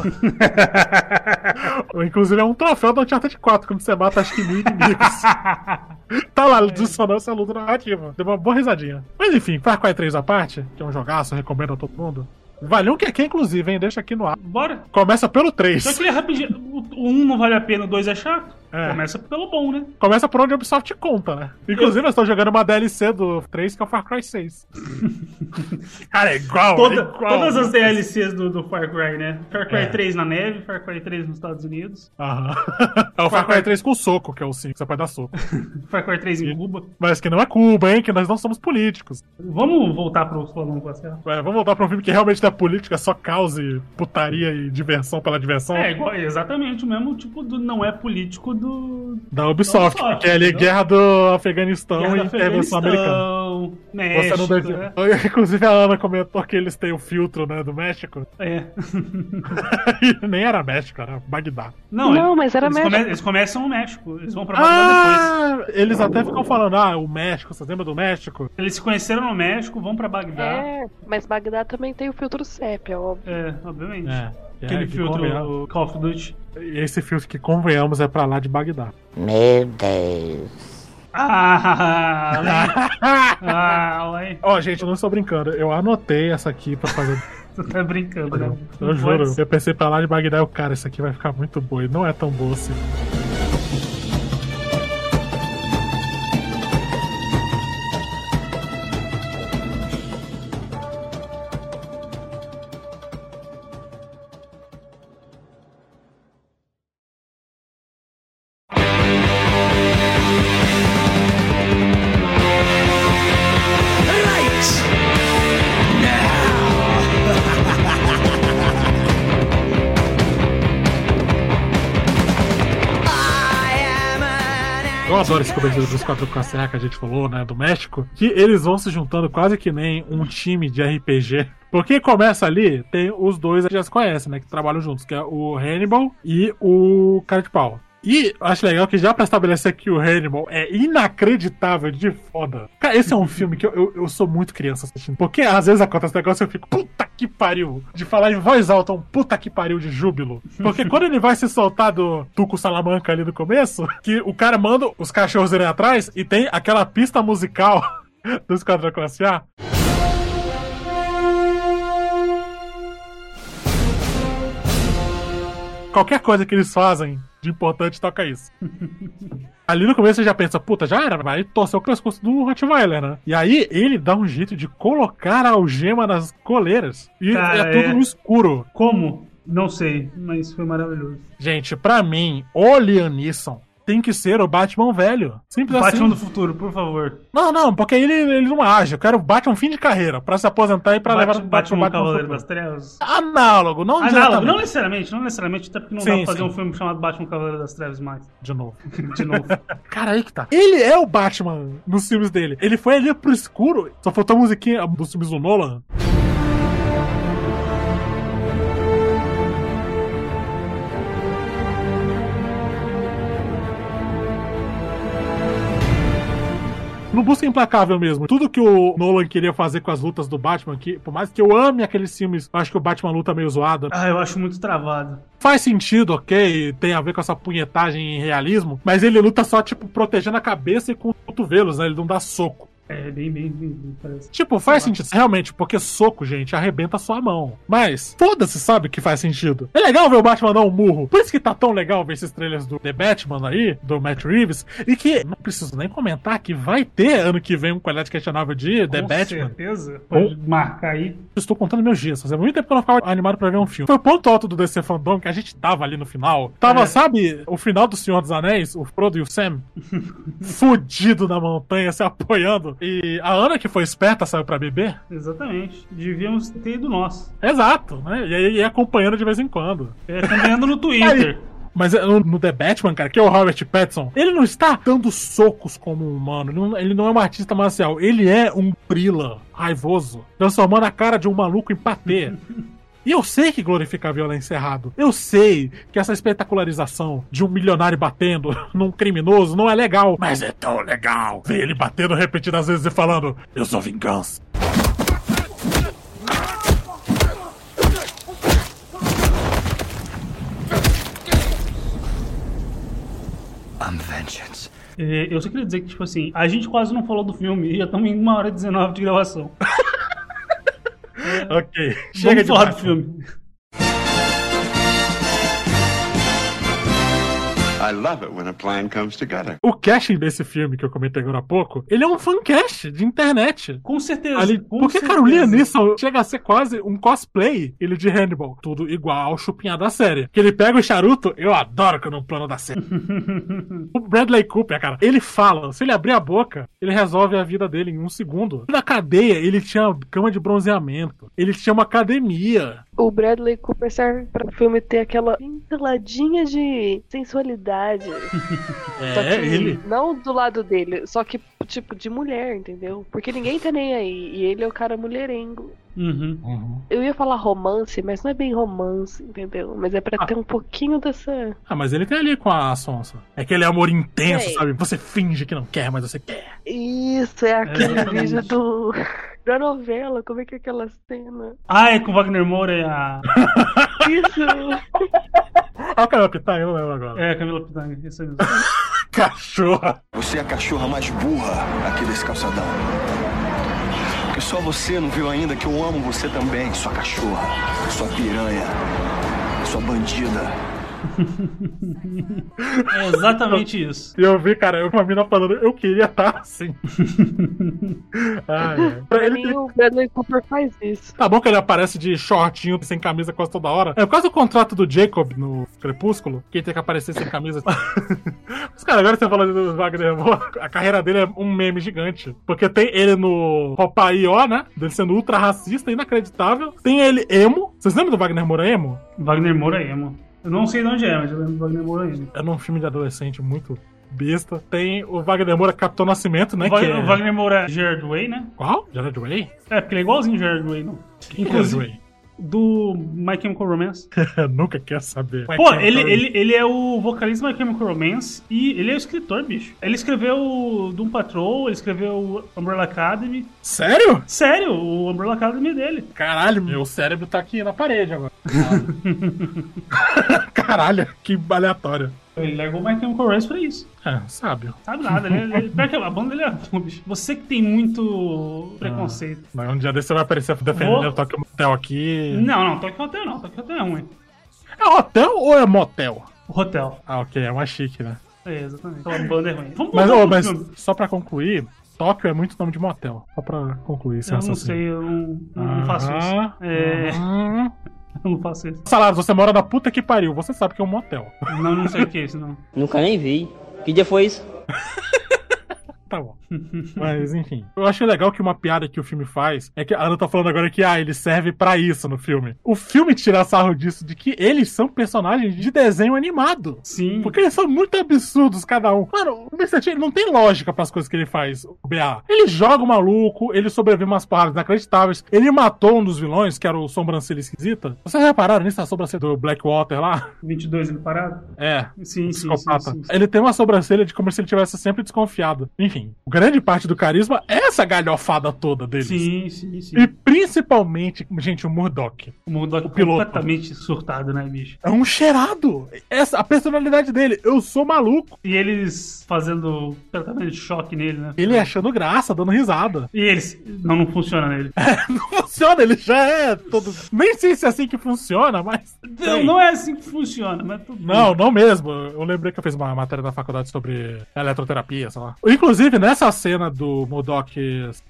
Inclusive é um troféu do Uncharted 4 quando você mata acho que mil inimigos. tá lá, dissonância luta narrativa. Deu uma boa risadinha. Mas enfim, Far Cry 3 à parte, que é um jogaço, eu recomendo a todo mundo. Vale um que aqui, inclusive, hein? Deixa aqui no ar. Bora. Começa pelo 3. Só que rapidinho. O o um não vale a pena, o dois é chato. É. Começa pelo bom, né? Começa por onde a Ubisoft conta, né? Inclusive, eu estou jogando uma DLC do 3 que é o Far Cry 6. Cara, é igual, Toda- é igual. todas as DLCs do, do Far Cry, né? Far Cry É. 3 na neve, Far Cry 3 nos Estados Unidos, Aham. É o Far Cry 3 com soco, que é o 5, que você pode dar soco. Far Cry 3 em Cuba. Mas que não é Cuba, hein? Que nós não somos políticos. Vamos voltar pro Solomon Pascal? É, vamos voltar pra um filme que realmente não é política, é só causa e putaria e diversão pela diversão. É, igual, exatamente o mesmo tipo do não é político do. Da Ubisoft, Da Ubisoft, que é ali guerra do Afeganistão Guerra e intervenção americana. México, Você não deve... né? Inclusive a Ana comentou que eles têm o filtro, né, do México. É. Nem era México, era Bagdá. Não, Não, eles- mas era eles, México. come- eles começam no México, eles vão pra Bagdá depois. Ah, eles até ficam falando, ah, o México, você lembra do México? Eles se conheceram no México, vão pra Bagdá. É, mas Bagdá também tem o filtro sépia, óbvio. É, obviamente. É. Aquele que filtro Call of Duty. E esse filme que, convenhamos, é pra lá de Bagdá. Meu Deus. Ah, ah, ué. Ó, gente, eu não estou brincando. Eu anotei essa aqui pra fazer. Tu tá brincando, né? Eu Não juro. pode- Eu pensei pra lá de Bagdá e o cara, isso aqui vai ficar muito boa. E não é tão boa assim. Cobertura do Esquadrão com a Serra que a gente falou, né, do México, que eles vão se juntando quase que nem um time de RPG. Porque começa ali, tem os dois que já se conhecem, né, que trabalham juntos, que é o Hannibal e o Cara de Pau. E acho legal que já pra estabelecer que o Hannibal é inacreditável de foda. Cara, esse é um filme que eu, eu, eu sou muito criança assistindo. Porque às vezes acontece negócio e eu fico, puta que pariu. De falar em voz alta, um puta que pariu de júbilo. Porque quando ele vai se soltar do Tuco Salamanca ali no começo, que o cara manda os cachorros irem atrás e tem aquela pista musical do Esquadrão Classe A. Qualquer coisa que eles fazem de importante toca isso. Ali no começo você já pensa, puta, já era, vai torcer o pescoço do Rottweiler, né? E aí ele dá um jeito de colocar a algema nas coleiras. E Cara, é tudo é. no escuro. Como? Não sei, mas foi maravilhoso. Gente, pra mim, o Neeson tem que ser o Batman velho. Simples Batman assim. do futuro, por favor. Não, não, porque ele, ele não age. Eu quero o Batman fim de carreira, pra se aposentar e pra levar Batman, Batman, Batman Cavaleiro das Trevas. Análogo, não Análogo, não necessariamente, não necessariamente, até porque não dá Sim, pra fazer sim. um filme chamado Batman Cavaleiro das Trevas mais. De novo. De novo. Cara, aí que tá. Ele é o Batman nos filmes dele. Ele foi ali pro escuro. Só faltou a musiquinha dos filmes do Nolan. No Busca Implacável mesmo, tudo que o Nolan queria fazer com as lutas do Batman, que por mais que eu ame aqueles filmes, eu acho que o Batman luta meio zoado. Ah, eu acho muito travado. Faz sentido, ok, tem a ver com essa punhetagem em realismo, mas ele luta só, tipo, protegendo a cabeça e com os cotovelos, né? Ele não dá soco. É, bem, bem, bem, parece. Tipo, faz sentido, realmente, porque soco, gente, arrebenta a sua mão. Mas, foda-se, sabe que faz sentido. É legal ver o Batman dar um murro. Por isso que tá tão legal ver esses trailers do The Batman aí, do Matt Reeves, e que, não preciso nem comentar, que vai ter ano que vem um qualidade questionável de The Com Batman. certeza. Pode marcar aí. Estou contando meus dias. Fazia muito tempo que eu não ficava animado pra ver um filme. Foi o ponto alto do DC Fandom que a gente tava ali no final. Tava, É. sabe, o final do Senhor dos Anéis, o Frodo e o Sam, fudido na montanha, se apoiando. E a Ana, que foi esperta, saiu pra beber. Exatamente. Devíamos ter ido nós. Exato, né? E aí acompanhando de vez em quando. É, acompanhando no Twitter. Mas é, no, no The Batman, cara, que é o Robert Pattinson, ele não está dando socos como um humano. Ele não, ele não é um artista marcial. Ele é um Prila raivoso, transformando a cara de um maluco em patê. E eu sei que glorifica a violência é errado. Eu sei que essa espetacularização de um milionário batendo num criminoso não é legal. Mas é tão legal ver ele batendo repetidas vezes e falando: Eu sou vingança. I'm vengeance. É, eu só queria dizer que, tipo assim, a gente quase não falou do filme e já estamos em uma hora e 19 de gravação. Ok. Chega de falar do filme. I love it when a plan comes together. O casting desse filme que eu comentei agora há pouco, ele é um fancast de internet. Com certeza. Ali, com porque, certeza. cara, o Liam Neeson chega a ser quase um cosplay, ele de Hannibal. Tudo igual ao chupinhar da série. Que ele pega o charuto, eu adoro que eu não plano da série. o Bradley Cooper, cara, ele fala, se ele abrir a boca, ele resolve a vida dele em um segundo. Na cadeia, ele tinha cama de bronzeamento, ele tinha uma academia. O Bradley Cooper serve pra o filme ter aquela pinceladinha de sensualidade. É, Só que ele. Não do lado dele, só que tipo de mulher, entendeu? Porque ninguém tá nem aí. E ele é o cara mulherengo. Uhum. Eu ia falar romance, mas não é bem romance, entendeu? Mas é pra ter um pouquinho dessa. Ah, mas ele tem ali com a Sonsa. É aquele amor intenso, Sei. sabe? Você finge que não quer, mas você quer. Isso, é aquele exatamente. vídeo do. Da novela, como é que é aquela cena? Ah, é com o Wagner Moura e a. Isso! Olha o Camila Pitanga, eu não lembro agora. É, Camila Pitanga, isso aí mesmo. Cachorra. Você é a cachorra mais burra aqui desse calçadão. Porque só você não viu ainda que eu amo você também, sua cachorra, sua piranha, sua bandida. É exatamente isso. E eu vi, cara, eu uma mina falando, eu queria estar assim. Ai, ai. Pra Pra ele mim, ter- o Bradley Cooper faz isso. Tá bom que ele aparece de shortinho, sem camisa quase toda hora. É por causa do contrato do Jacob no Crepúsculo, que ele tem que aparecer sem camisa. Mas, cara, agora você falando do Wagner Moura, a carreira dele é um meme gigante. Porque tem ele no Popeye, ó, né? Dele sendo ultra racista, inacreditável. Tem ele emo. Vocês lembram do Wagner Moura emo? Wagner Moura é emo. Eu não sei de onde é, mas eu lembro do Wagner Moura emo. É num filme de adolescente muito besta. Tem o Wagner Moura Capitão Nascimento, né? o, Wagner, que é... o Wagner Moura é Gerard Way, né? Qual? Jared Way? É, porque ele é igualzinho Gerard Way, não. Quem que é Inclusive- Jared Do My Chemical Romance. Nunca quer saber. Pô, ele, ele, ele é o vocalista do My Chemical Romance e ele é o escritor, bicho. Ele escreveu Doom Patrol, ele escreveu Umbrella Academy. Sério? Sério, o Umbrella Academy é dele. Caralho, meu cérebro tá aqui na parede agora. Caralho, que aleatório. Ele largou o Chemical Romance pra isso. É, sábio. Sabe nada, ele, pior que a banda dele é bicho. Você que tem muito preconceito. Mas um dia desse você vai aparecer defendendo Vou. o Tokyo Motel aqui. Não, não, Tokyo Hotel não, Tokyo Hotel é ruim. É hotel ou é motel? Hotel. Ah, ok, é mais chique, né? É, exatamente. Aquela banda é ruim. Vamos Mas, pro mas filme. só pra concluir, Tóquio é muito nome de motel. Só pra concluir. Eu não sei, eu não, não faço isso. Aham, É. eu não faço isso. Salário, você mora na puta que pariu, você sabe que é um motel. Não, não sei o que é isso, não. Nunca nem vi. Que dia foi isso? Tá bom. Mas, enfim. Eu acho legal que uma piada que o filme faz é que a Ana tá falando agora que, ah, ele serve pra isso no filme. O filme tira sarro disso, de que eles são personagens de desenho animado. Sim. Porque eles são muito absurdos, cada um. Mano, o Mr. T não tem lógica pras coisas que ele faz, o BA. Ele joga o maluco, ele sobrevive umas paradas inacreditáveis. Ele matou um dos vilões, que era o Sobrancelha Esquisita. Vocês repararam nisso, a sobrancelha do Blackwater lá? 22 ele parado? É. Sim, sim, psicopata. sim, sim, sim. Ele tem uma sobrancelha de como se ele tivesse sempre desconfiado. Enfim, grande parte do carisma é essa galhofada toda deles. Sim, sim, sim. E principalmente, gente, o Murdoch. O Murdoch o piloto. completamente surtado, né, bicho? É um cheirado. Essa, a personalidade dele, eu sou maluco. E eles fazendo tratamento de choque nele, né? Ele achando graça, dando risada. E eles. Não, não funciona nele. Não funciona, ele já é todo. Nem sei se é assim que funciona, mas. Não, não é assim que funciona, mas tudo bem. Não, não mesmo. Eu lembrei que eu fiz uma matéria na faculdade sobre eletroterapia, sei lá. Inclusive, nessa cena do Murdoch,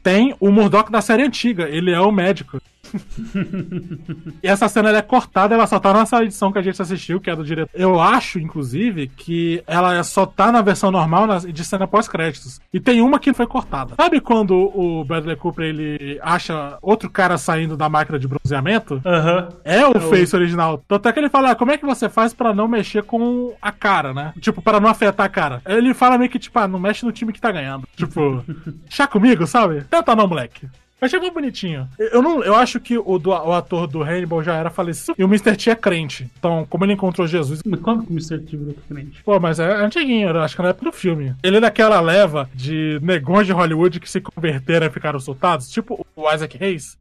tem o Murdoch da série antiga. Ele é o médico. e essa cena ela é cortada, ela só tá nessa edição que a gente assistiu, que é do diretor. Eu acho, inclusive, que ela só tá na versão normal na- de cena pós-créditos. E tem uma que foi cortada. Sabe quando o Bradley Cooper ele acha outro cara saindo da máquina de bronzeamento? Aham. É o É o- face original. Tanto é que ele fala, ah, como é que você faz pra não mexer com a cara, né? Tipo, pra não afetar a cara. Ele fala meio que, tipo, ah, não mexe no time que tá ganhando. Tipo, chá comigo, sabe? Tenta não, moleque. Achei muito bonitinho. Eu, não, eu acho que o, do- o ator do Hannibal já era falecido. E o Mr. T é crente. Então, como ele encontrou Jesus. Mas quando que o Mr. T virou crente? Pô, mas é antiguinho, eu acho que na época do filme. Ele é daquela leva de negões de Hollywood que se converteram e ficaram soltados, tipo o Isaac Hayes.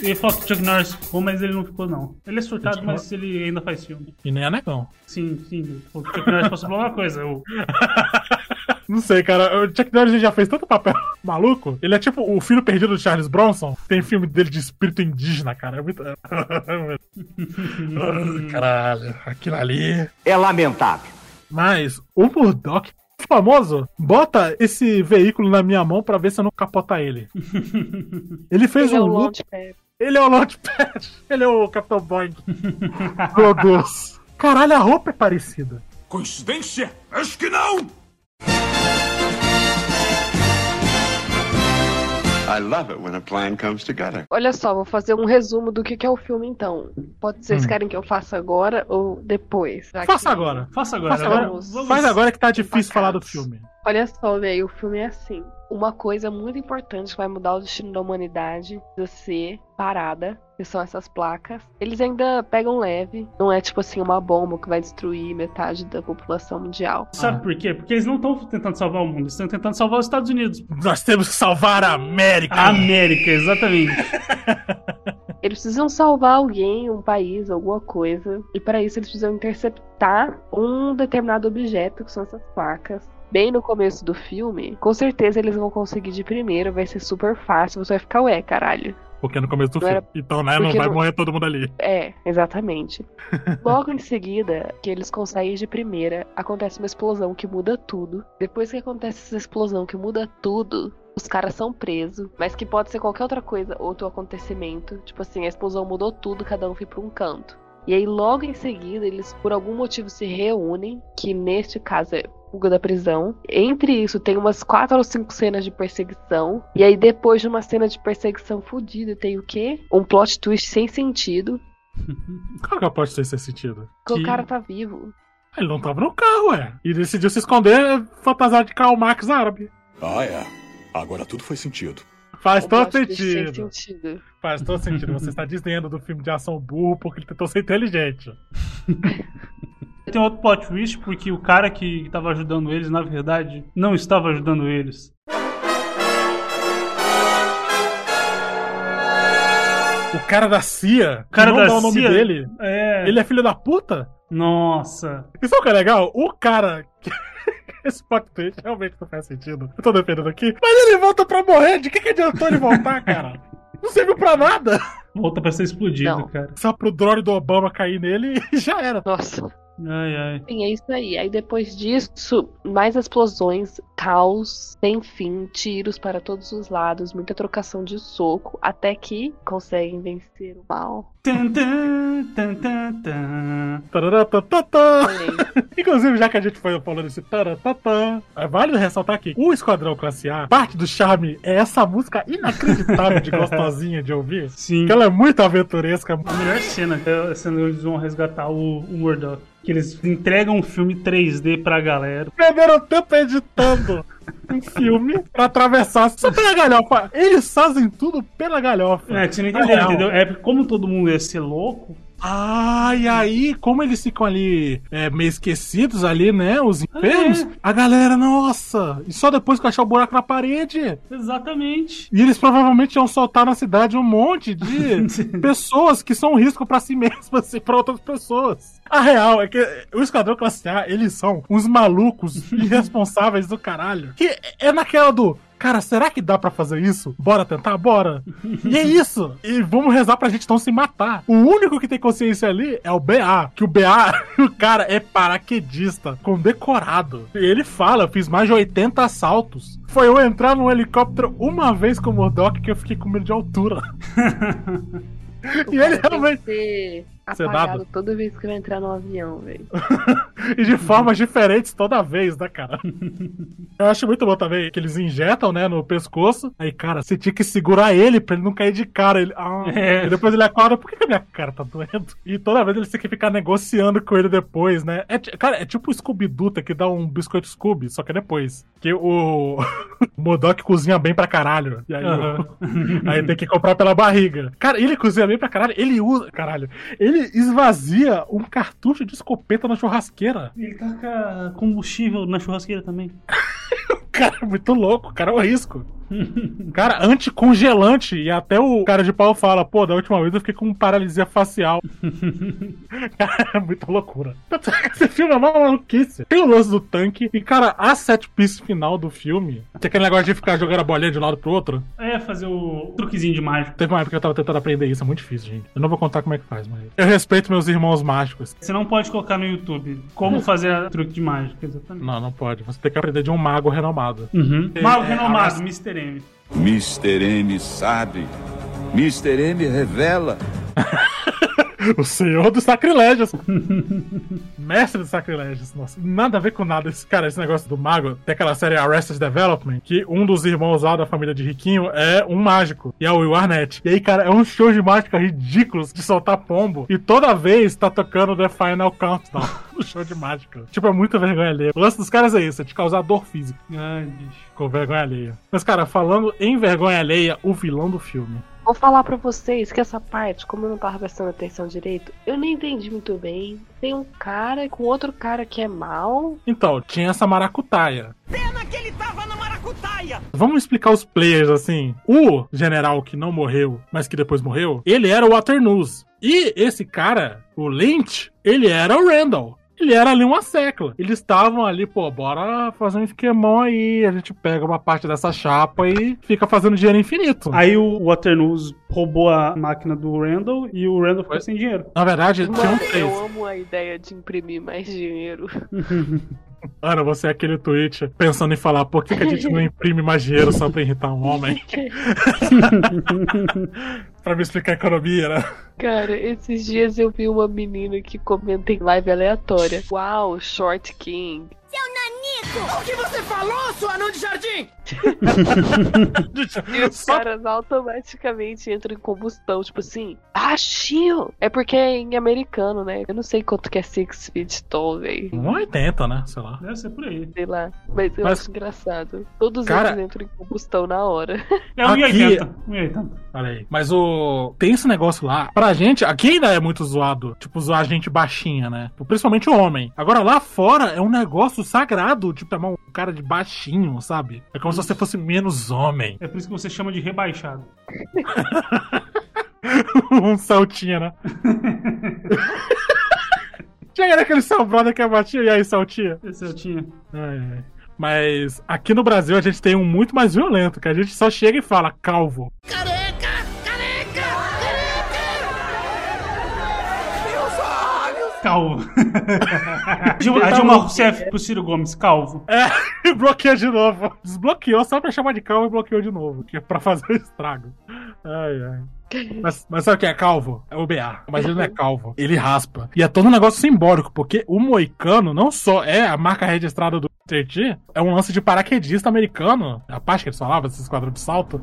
Eu ia falar que o Chuck Norris ficou, mas ele não ficou, não. Ele é surtado, Chuck mas ele ainda faz filme. E nem é negão. Sim, sim. O Chuck Norris passou por uma coisa. O... Não sei, cara. O Chuck Norris já fez tanto papel maluco. Ele é tipo o filho perdido do Charles Bronson. Tem filme dele de espírito indígena, cara. É muito. Caralho, aquilo ali. É lamentável. Mas o Murdoch. Famoso, bota esse veículo na minha mão pra ver se eu não capota ele. Ele fez Ele é um o look. Ele é o Launchpad. Ele é o Capitão Boeing. Meu Deus. Caralho, a roupa é parecida. Coincidência? Acho que não! I love it when a plan comes together. Olha só, vou fazer um resumo do que, que é o filme então. Pode ser, vocês Hum. querem que eu faça agora ou depois? Faça que- agora. Faça agora. Faça agora. Vamos- Faz agora que tá difícil falar do filme. Olha só, velho, o filme é assim. Uma coisa muito importante que vai mudar o destino da humanidade precisa ser parada, que são essas placas. Eles ainda pegam leve, não é tipo assim uma bomba que vai destruir metade da população mundial. Sabe por quê? Porque eles não estão tentando salvar o mundo, eles estão tentando salvar os Estados Unidos. Nós temos que salvar a América! A América, exatamente. Eles precisam salvar alguém, um país, alguma coisa. E para isso eles precisam interceptar um determinado objeto, que são essas placas. Bem no começo do filme, com certeza eles vão conseguir de primeiro, vai ser super fácil, você vai ficar, ué, caralho. Porque no começo do Não filme. era- Então, né? Não vai não- morrer todo mundo ali. É, exatamente. Logo em seguida, que eles conseguem de primeira, acontece uma explosão que muda tudo. Depois que acontece essa explosão que muda tudo, os caras são presos, mas que pode ser qualquer outra coisa, outro acontecimento. Tipo assim, a explosão mudou tudo, cada um foi pra um canto. E aí, logo em seguida, eles por algum motivo se reúnem, que neste caso é fuga da prisão. Entre isso, tem umas quatro ou cinco cenas de perseguição. E aí, depois de uma cena de perseguição fodida, tem o quê? Um plot twist sem sentido. Qual que é pode ter esse sentido? Que o cara tá vivo. Ele não tava no carro, ué. E decidiu se esconder fantasiado de Karl Marx árabe. Ah, é. Agora tudo faz sentido. Faz Um todo plot twist sentido. Sem sentido. Faz todo sentido. Você está dizendo do filme de ação burro porque ele tentou ser inteligente. Tem outro plot twist, porque o cara que estava ajudando eles, na verdade, não estava ajudando eles. O cara da CIA, O cara que não da dá o nome CIA, dele, É. ele é filho da puta? Nossa. Isso é o que é legal? O cara. que- Esse plot twist realmente não faz sentido. Eu tô defendendo aqui. Mas ele volta pra morrer. De que, que adiantou ele voltar, cara? Não serviu pra nada. Volta pra ser explodido, Não. cara. Só pro drone do Obama cair nele e já era. Nossa. Ai, ai. Sim, é isso aí. Aí depois disso, mais explosões, caos, sem fim, tiros para todos os lados, muita trocação de soco, até que conseguem vencer o mal. Inclusive, já que a gente foi falando esse taratatã, é válido ressaltar aqui: o Esquadrão Classe A, parte do charme é essa música inacreditável de gostosinha de ouvir. Sim. Que ela é muito aventuresca. A melhor cena é a cena onde eles vão resgatar o, o Murdoch. Que eles entregam um filme 3D pra galera. Perderam tempo editando um filme pra atravessar só pela galhofa. Eles fazem tudo pela galhofa. É, que você não entendeu, Real. entendeu? É porque como todo mundo ia ser louco. Ah, e aí, como eles ficam ali é, meio esquecidos ali, né? Os enfermos, a galera, nossa, e só depois que achar o buraco na parede. Exatamente. E eles provavelmente iam soltar na cidade um monte de pessoas que são um risco pra si mesmas e pra outras pessoas. A real é que o Esquadrão Classe A, eles são uns malucos irresponsáveis do caralho. Que é naquela do. Cara, será que dá pra fazer isso? Bora tentar? Bora! E é isso! E vamos rezar pra gente não se matar. O único que tem consciência ali é o BA. Que o BA, o cara é paraquedista, condecorado. E ele fala: eu fiz mais de 80 assaltos. Foi eu entrar num helicóptero uma vez com o Murdoch que eu fiquei com medo de altura. E ele realmente-. Apagado toda vez que vai entrar no avião, velho. e de formas diferentes toda vez, né, cara? Eu acho muito bom também que eles injetam, né, no pescoço. Aí, cara, você tinha que segurar ele pra ele não cair de cara. Ele, ah, É. E depois ele acorda, por que, que a minha cara tá doendo? E toda vez eles têm que ficar negociando com ele depois, né? É, cara, é tipo o Scooby-Doo que dá um biscoito Scooby, só que é depois. Que o, o Modok cozinha bem pra caralho. E aí, o- Aham. aí tem que comprar pela barriga. Cara, ele cozinha bem pra caralho. Ele usa. Caralho. Ele esvazia um cartucho de escopeta na churrasqueira. Ele taca combustível na churrasqueira também. Cara, é muito louco, cara, é um risco. Cara, anticongelante. E até o cara de pau fala, pô, da última vez eu fiquei com paralisia facial. cara, é muita loucura. Esse filme é uma maluquice. Tem o lance do tanque. E, cara, a set piece final do filme. Tem aquele negócio de ficar jogando a bolinha de um lado pro outro. É, fazer o truquezinho de mágico. Teve uma época que eu tava tentando aprender isso, é muito difícil, gente. Eu não vou contar como é que faz, mas. Eu respeito meus irmãos mágicos. Você não pode colocar no YouTube como fazer truque de mágica, exatamente. Não, não pode. Você tem que aprender de um mago renomado. Uhum. É, Mago é, renomado, Mr. M. Mr. M sabe. Mr. M revela. O senhor dos sacrilégios. Mestre dos sacrilégios. Nossa, nada a ver com nada. Esse, cara, esse negócio do mago. Tem aquela série Arrested Development, que um dos irmãos lá da família de Riquinho é um mágico. E é o Will Arnett. E aí, cara, é um show de mágica ridículos de soltar pombo. E toda vez tá tocando The Final Countdown. no show de mágica. Tipo, é muita vergonha alheia. O lance dos caras é isso, é de causar dor física. Ai, bicho. Com vergonha alheia. Mas, cara, falando em vergonha alheia, o vilão do filme. Vou falar pra vocês que essa parte, como eu não tava prestando atenção direito, eu nem entendi muito bem. Tem um cara com outro cara que é mal. Então, tinha essa maracutaia. Pena que ele tava na maracutaia! Vamos explicar os players assim. O general que não morreu, mas que depois morreu, ele era o Waternoose. E esse cara, o Lynch, ele era o Randall. Ele era ali uma secla. Eles estavam ali, pô, bora fazer um esquemão aí. A gente pega uma parte dessa chapa e fica fazendo dinheiro infinito. Aí o Waternoose roubou a máquina do Randall e o Randall ficou sem dinheiro. Na verdade, tinha um Mano, três. eu amo a ideia de imprimir mais dinheiro. Ana, você é aquele tweet pensando em falar por que, que a gente não imprime mais dinheiro só pra irritar um homem? pra me explicar a economia, né? Cara, esses dias eu vi uma menina que comenta em live aleatória. Uau, Short King. Seu Nanico! O que você falou, sua anão de jardim? E os caras automaticamente entram em combustão, tipo assim, achio! É porque é em americano, né? Eu não sei quanto que é Six Feet Tall, velho. 1,80, né? Sei lá. Deve ser por aí. Sei lá. Mas eu Mas- acho engraçado. Todos Cara- eles entram em combustão na hora. É Aqui- 1,80. 1,80. Olha aí. Mas o. Tem esse negócio lá. Pra gente, aqui ainda é muito zoado. Tipo, zoar gente baixinha, né? Principalmente o homem. Agora lá fora é um negócio sagrado. Tipo, chamar um cara de baixinho, sabe? É como se você fosse menos homem. É por isso que você chama de rebaixado. um saltinho, né? Chega naquele seu brother que é baixinho. E aí, saltinha? Esse eu tinha. Ai, ai. Mas aqui no Brasil a gente tem um muito mais violento, que a gente só chega e fala calvo. Calvo. Dilma- a Dilma Rousseff pro Ciro Gomes, calvo. É, e bloqueia de novo. Desbloqueou só pra chamar de calvo e bloqueou de novo, que é pra fazer o estrago. Ai, ai. Mas, mas sabe o que é calvo? É o BA. Mas ele não é calvo. Ele raspa. E é todo um negócio simbólico, porque o moicano não só é a marca registrada do T, é um lance de paraquedista americano. A parte que eles falavam, esse esquadrão de salto.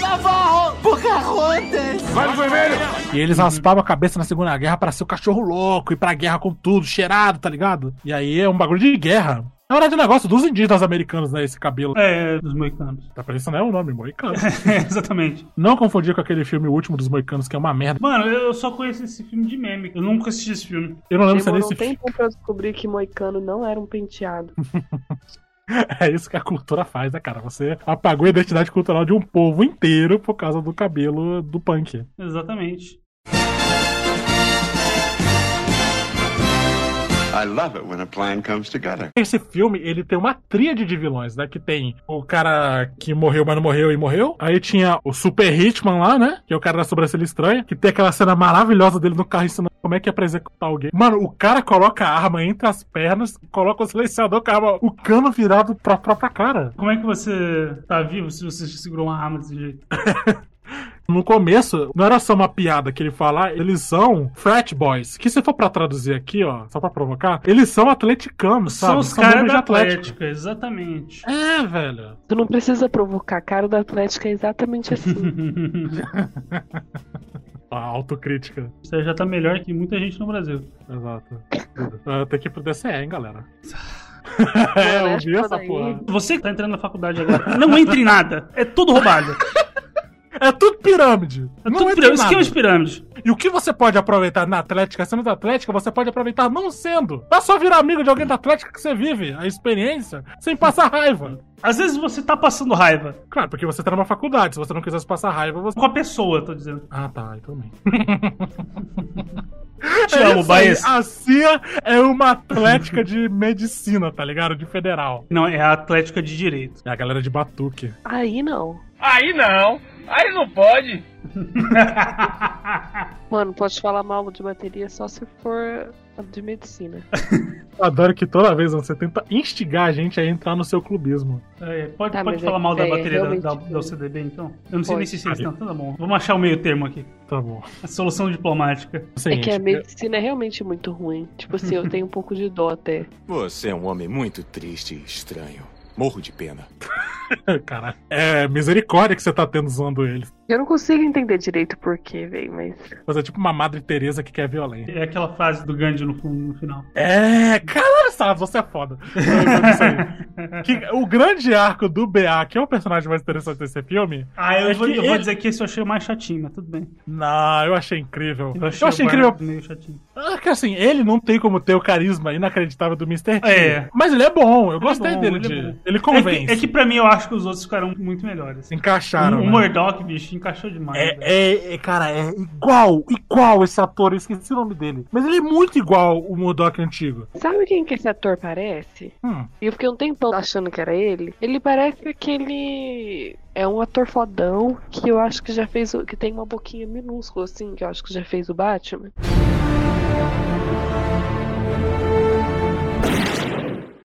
Navarro! Pocahontas! Vai vermelho! E eles raspavam a cabeça na Segunda Guerra pra ser o cachorro louco, ir pra guerra com tudo, cheirado, tá ligado? E aí é um bagulho de guerra. Na verdade, é um negócio dos indígenas americanos, né? Esse cabelo. É, dos moicanos. Tá parecendo é o nome, Moicano. É, exatamente. Não confundir com aquele filme o último dos Moicanos, que é uma merda. Mano, eu só conheço esse filme de meme. Eu nunca assisti esse filme. Eu não lembro se é Demorou um filme. tempo pra eu descobrir que Moicano não era um penteado. É isso que a cultura faz, né, cara? Você apagou a identidade cultural de um povo inteiro por causa do cabelo do punk. Exatamente. I love it when a plan comes together. Esse filme, ele tem uma tríade de vilões, né? Que tem o cara que morreu, mas não morreu e morreu. Aí tinha o Super Hitman lá, né? Que é o cara da sobrancelha estranha. Que tem aquela cena maravilhosa dele no carro ensinando como é que é pra executar alguém. Mano, o cara coloca a arma entre as pernas, coloca o silenciador com a arma, o cano virado pra própria cara. Como é que você tá vivo se você segurou uma arma desse jeito? No começo, não era só uma piada que ele fala, eles são frat boys. Que se for pra traduzir aqui, ó, só pra provocar, eles são atleticanos, sabe? São os caras da de Atlético. Atlética, exatamente. É, velho. Tu não precisa provocar, cara da Atlética é exatamente assim. A autocrítica. Você já tá melhor que muita gente no Brasil. Exato. Ah, Tem que ir pro DCE, hein, galera. É, é, eu vi essa porra. Você que tá entrando na faculdade agora, não entre em nada. É tudo roubado. É tudo pirâmide. É não tudo entra pirâmide, esquema de pirâmide. E o que você pode aproveitar na Atlética, sendo da Atlética, você pode aproveitar não sendo. É só virar amigo de alguém da Atlética que você vive a experiência sem passar raiva. Às vezes você tá passando raiva. Claro, porque você tá numa faculdade. Se você não quisesse passar raiva, você. Com a pessoa, tô dizendo. Ah, tá, então bem. Te amo, isso aí. Baez. A CIA é uma atlética de medicina, tá ligado? De federal. Não, é a Atlética de Direito. É a galera de batuque. Aí não. Aí não! Aí não pode! Mano, pode falar mal de bateria só se for de medicina. Adoro que toda vez você tenta instigar a gente a entrar no seu clubismo. É, pode Tá, pode mas falar é- mal da é, bateria da, da, foi. da UCDB, então? Eu não sei nem Pode. se eles estão. Tá bom. Vamos achar o meio termo aqui. Tá bom. A solução diplomática. É que a medicina é realmente muito ruim. Tipo assim, eu tenho um pouco de dó até. Você é um homem muito triste e estranho. Morro de pena. Caralho. É misericórdia que você tá tendo zoando eles. Eu não consigo entender direito o porquê, velho, mas. Você é tipo uma Madre Teresa que quer violência. É aquela frase do Gandhi no, no final. É, caralho, Você é foda. Que o grande arco do BA, que é o personagem mais interessante desse filme. Ah, eu, é vou, eu vou ele- dizer que esse eu achei o mais chatinho, mas tudo bem. Não, eu achei incrível. Eu achei, eu achei incrível. Meio chatinho. Ah, que assim, ele não tem como ter o carisma inacreditável do Mr. T. É. Mas ele é bom, eu é gostei bom, dele. ele é de- bom. Ele É convence. que, é que pra mim eu acho que os outros ficaram muito melhores. Encaixaram. O, o né? Murdoch, bicho, encaixou demais. É, é, é, cara, é igual, igual esse ator, eu esqueci o nome dele. Mas ele é muito igual o Murdoch antigo. Sabe quem que esse ator parece? Hum. E eu fiquei um tempão achando que era ele. Ele parece aquele. É um ator fodão que eu acho que já fez. o- que tem uma boquinha minúscula, assim, que eu acho que já fez o Batman.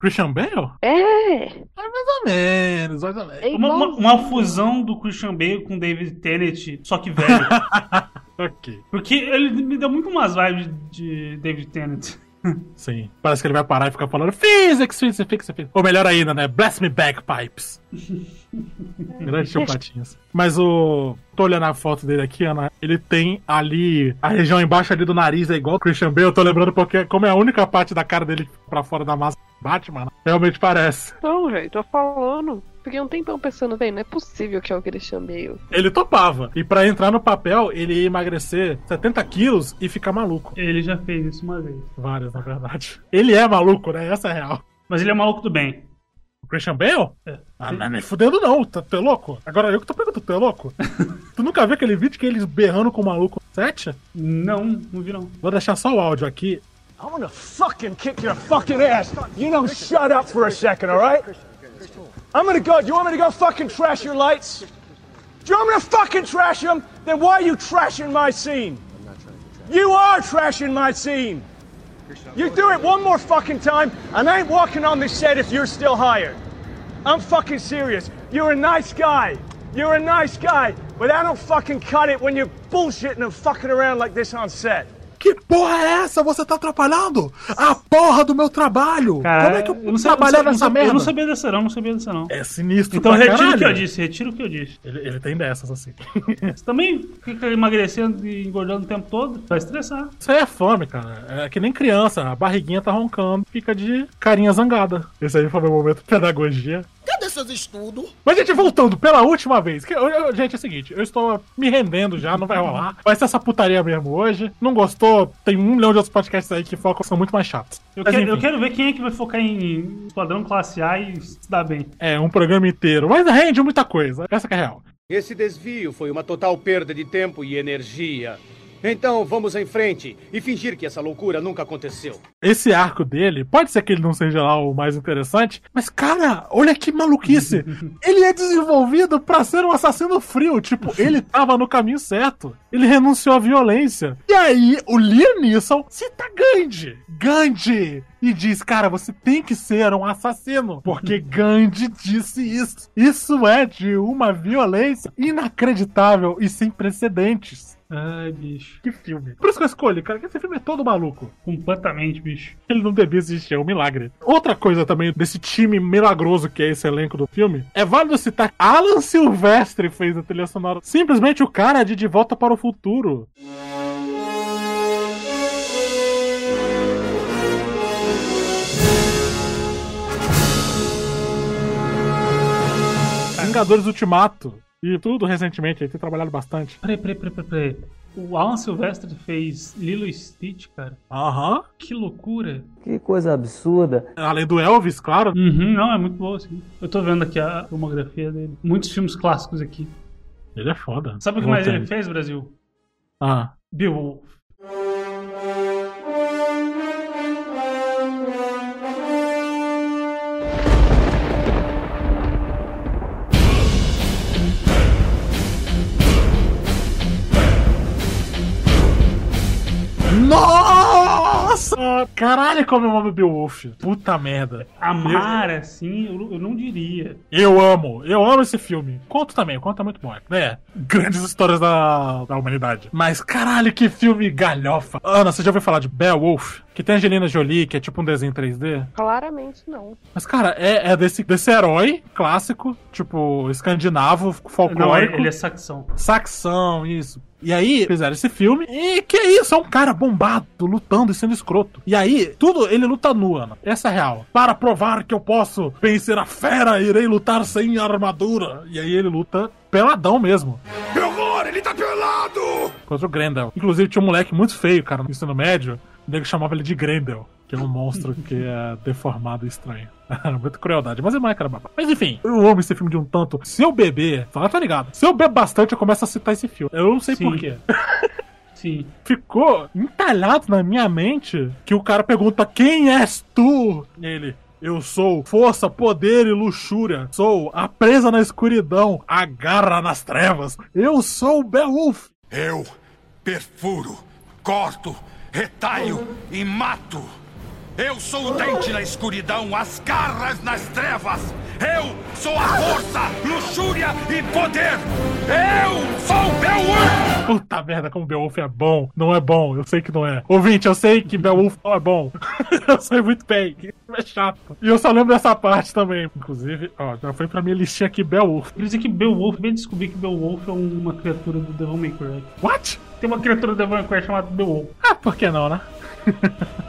Christian Bale? É! Mais ou menos, mais ou menos. É Uma, uma- uma fusão do Christian Bale com David Tennant, só que velho. Ok. Porque ele me deu muito umas vibes de David Tennant. Sim. Parece que ele vai parar e ficar falando Physics, Physics, Physics, Physics. Ou melhor ainda, né? Bless me bagpipes. Grande tio Patinhas. Mas o. Tô olhando a foto dele aqui, Ana. Ele tem ali. A região embaixo ali do nariz é igual o Christian Bale. Eu tô lembrando porque, como é a única parte da cara dele pra fora da massa Batman, né? realmente parece. Não, velho, tô falando. Fiquei um tempão pensando, velho, não é possível que é o Christian Bale. Ele topava. E pra entrar no papel, ele ia emagrecer 70 quilos e ficar maluco. Ele já fez isso uma vez. Várias, na verdade. Ele é maluco, né? Essa é a real. Mas ele é maluco do bem. O Christian Bale? É. Ah, não é nem fudendo não, tá, tu é louco? Agora eu que tô perguntando, tu é louco? tu nunca viu aquele vídeo que eles berrando com o maluco 7? Não, não vi não. Vou deixar só o áudio aqui. I'm gonna fucking kick your fucking ass. You don't shut up for a second, all right? I'm gonna go. Do you want me to go fucking trash your lights? Do you want me to fucking trash them? Then why are you trashing my scene? I'm not trying to trash. You are trashing my scene. You do it one more fucking time, and I ain't walking on this set if you're still hired. I'm fucking serious. You're a nice guy. You're a nice guy, but I don't fucking cut it when you're bullshitting and fucking around like this on set. Que porra é essa? Você tá atrapalhando a porra do meu trabalho! Cara, Como é que eu, eu não trabalhar eu não nessa sei- merda? Eu não sabia dessa não, não sabia dessa não. É sinistro Então retiro o que eu disse, retiro o que eu disse. Ele, ele tem dessas, assim. Você também fica emagrecendo e engordando o tempo todo, vai estressar. Isso aí é fome, cara. É que nem criança. A barriguinha tá roncando, fica de carinha zangada. Esse aí foi meu momento de pedagogia. Seus estudos? Mas, gente, voltando pela última vez. Que, eu- eu- gente, é o seguinte, eu estou me rendendo já, não vai rolar. Vai ser essa putaria mesmo hoje. Não gostou? Tem um milhão de outros podcasts aí que focam, são muito mais chatos. Eu, Mas, quero, eu quero ver quem é que vai focar em Esquadrão Classe A e se dar bem. É, um programa inteiro. Mas rende muita coisa. Essa que é a real. Esse desvio foi uma total perda de tempo e energia. Então vamos em frente e fingir que essa loucura nunca aconteceu. Esse arco dele, pode ser que ele não seja lá o mais interessante, mas cara, olha que maluquice. ele é desenvolvido pra ser um assassino frio, tipo, ele tava no caminho certo. Ele renunciou à violência. E aí, o Liam Neeson cita Gandhi. Gandhi! E diz, cara, você tem que ser um assassino, porque Gandhi disse isso. Isso é de uma violência inacreditável e sem precedentes. Ai, bicho. Que filme. Por isso que eu escolhi, cara, que esse filme é todo maluco. Completamente, bicho. Ele não devia existir, é um milagre. Outra coisa também desse time milagroso que é esse elenco do filme, é válido citar Alan Silvestre fez a trilha sonora. Simplesmente o cara de De Volta para o Futuro. Vingadores Ultimato. E tudo recentemente, ele tem trabalhado bastante. Peraí, peraí, peraí, peraí, peraí. O Alan Silvestre fez Lilo e Stitch, cara. Aham. Que loucura. Que coisa absurda. Além do Elvis, claro. Uhum, não, é muito boa, assim. Eu tô vendo aqui a filmografia dele. Muitos filmes clássicos aqui. Ele é foda. Sabe o que mais ele fez, Brasil? Ah. Beowulf. Nossa! Caralho, como eu amo Beowulf. Puta merda. Amar, eu... assim, eu, não diria. Eu amo. Eu amo esse filme. Conto também, conto é muito bom. Né? Grandes histórias da, da humanidade. Mas caralho, que filme galhofa. Ana, você já ouviu falar de Beowulf? Que tem a Angelina Jolie, que é tipo um desenho 3D? Claramente não. Mas, cara, é, é desse, desse herói clássico, tipo, escandinavo, folclórico. Não, ele é saxão. Saxão, isso. E aí, fizeram esse filme. E que é isso? É um cara bombado, lutando e sendo escroto. E aí, tudo, ele luta nu, Ana. Essa é a real. Para provar que eu posso vencer a fera, irei lutar sem armadura. E aí ele luta peladão mesmo. Meu amor, ele tá pelado! Contra o Grendel. Inclusive, tinha um moleque muito feio, cara, no ensino médio. O nego chamava ele de Grendel. Que é um monstro que é deformado e estranho. Muita crueldade. Mas é mais, cara. Mas enfim, eu amo esse filme de um tanto. Se eu beber, fala, tá ligado? Se eu beber bastante, eu começo a citar esse filme. Eu não sei Sim. porquê. Sim. Ficou entalhado na minha mente que o cara pergunta: Quem és tu? E ele. Eu sou força, poder e luxúria. Sou a presa na escuridão, a garra nas trevas. Eu sou o Beowulf. Eu perfuro, corto, retalho e mato. Eu sou o dente na escuridão, as garras nas trevas. Eu sou a força, luxúria e poder. Eu sou Beowulf! Puta merda, como Beowulf é bom. Não é bom, eu sei que não é. Ouvinte, eu sei que Beowulf não é bom. eu sei muito bem, que é chato. E eu só lembro dessa parte também. Inclusive, ó, já foi pra minha listinha aqui Beowulf. Quer dizer que Beowulf, bem descobri que Beowulf é uma criatura do Devil May Cry. What? Tem uma criatura do Devil May Cry chamada Beowulf. Ah, por que não, né?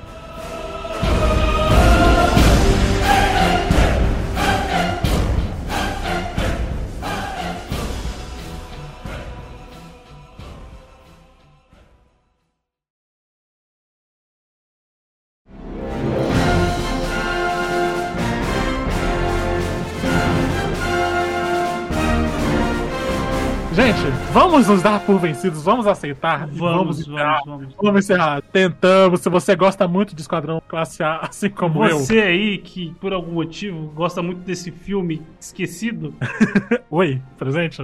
vamos nos dar por vencidos, vamos aceitar Vamos, encerrar. vamos, vamos. Vamos encerrar. Tentamos. Se você gosta muito de Esquadrão Classe A, assim como eu. Você aí que, por algum motivo, gosta muito desse filme esquecido, Oi, presente?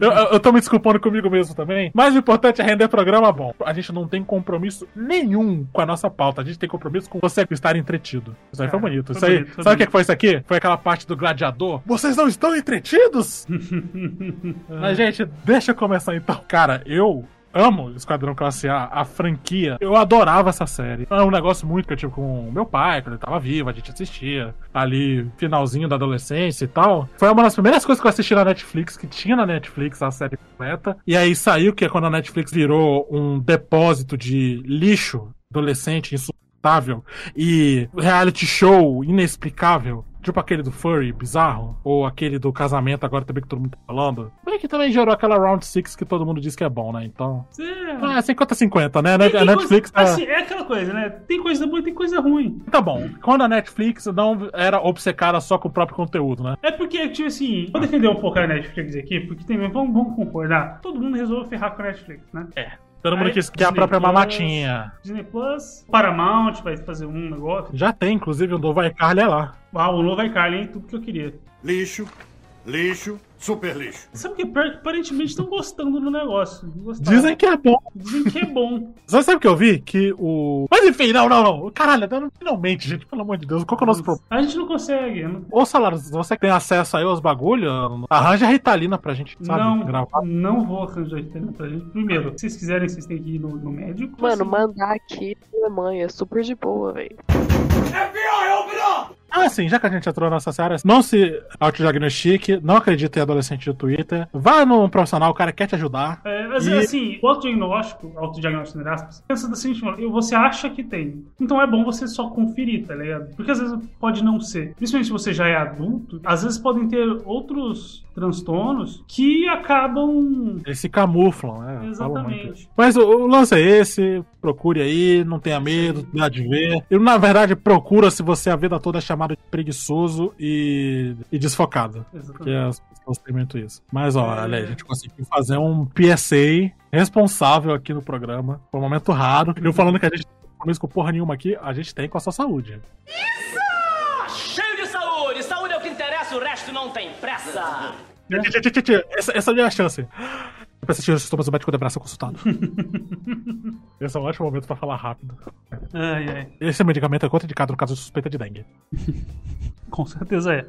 eu, eu- tô me desculpando comigo mesmo também. Mas o importante é render programa bom. A gente não tem compromisso nenhum com a nossa pauta. A gente tem compromisso com você estar entretido. Isso aí foi Ah, bonito. foi Isso aí, bonito, sabe o que bonito. que foi isso aqui? Foi aquela parte do gladiador. Vocês não estão entretidos? Mas, gente, deixa começar então. Cara, eu. Amo Esquadrão Classe A, a franquia. Eu adorava essa série. É um negócio muito que eu tive com meu pai, quando ele tava vivo, a gente assistia. Ali, finalzinho da adolescência e tal. Foi uma das primeiras coisas que eu assisti na Netflix, que tinha na Netflix a série completa. E aí saiu, que é quando a Netflix virou um depósito de lixo adolescente insuportável e reality show inexplicável. Tipo aquele do Furry bizarro, ou aquele do casamento agora também que todo mundo tá falando. Bem que também gerou aquela Round 6 que todo mundo diz que é bom, né? Então. É. É 50-50, né? Tem- tem a Netflix coisa, tá. assim, é aquela coisa, né? Tem coisa boa e tem coisa ruim. Tá bom. Quando a Netflix não era obcecada só com o próprio conteúdo, né? É porque, tipo assim, vou defender um pouco a Netflix aqui, porque tem, vamos, vamos concordar. Todo mundo resolveu ferrar com a Netflix, né? É. Todo mundo Aí, quis que a própria Plus, mamatinha. Disney Plus, Paramount vai fazer um negócio. Já tem, inclusive, o novo iCarly é lá. Ah, o novo iCarly, hein? Tudo que eu queria. Lixo, lixo, super lixo. Sabe que que aparentemente estão gostando do negócio. Gostaram. Dizem que é bom. Dizem que é bom. Você sabe o que eu vi? Que o. Mas enfim, não, não, não. Caralho, não- finalmente, gente, pelo amor de Deus, qual que é o nosso problema? A gente não consegue. Não, Ô, Salário, você que tem acesso aí aos bagulho, arranja a Ritalina pra gente, sabe? não, gravar. não vou arranjar internet pra gente. Primeiro, se vocês quiserem, vocês têm que ir no, no médico. Mano, assim. mandar aqui na Alemanha é super de boa, velho. Ah, sim, já que a gente entrou nessa área, não se autodiagnostique, não acredite em adolescente do Twitter. Vá num profissional, o cara quer te ajudar. É, mas, E- assim, o autodiagnóstico, autodiagnóstico, entre aspas, pensa da seguinte forma, você acha que tem. Então é bom você só conferir, tá ligado? Porque às vezes pode não ser. Principalmente se você já é adulto, às vezes podem ter outros transtornos que acabam. Eles se camuflam, né? Exatamente. Mas o, o lance é esse, procure aí, não tenha medo, dá de ver. E na verdade, procura se você a vida toda é chamado de preguiçoso e, e desfocado. Exatamente. Porque as pessoas têm muito isso. Mas ó, olha, a gente conseguiu fazer um PSA responsável aqui no programa. Foi um momento raro. Eu falando que a gente não com porra nenhuma aqui, a gente tem com a sua saúde. Saúde! O o resto não tem pressa! Essa, essa é a minha chance. pra assistir os sintomas do médico de braço consultado. Esse é um ótimo momento pra falar rápido. Ai, ai. Esse medicamento é contraindicado no caso de suspeita de dengue. Com certeza é.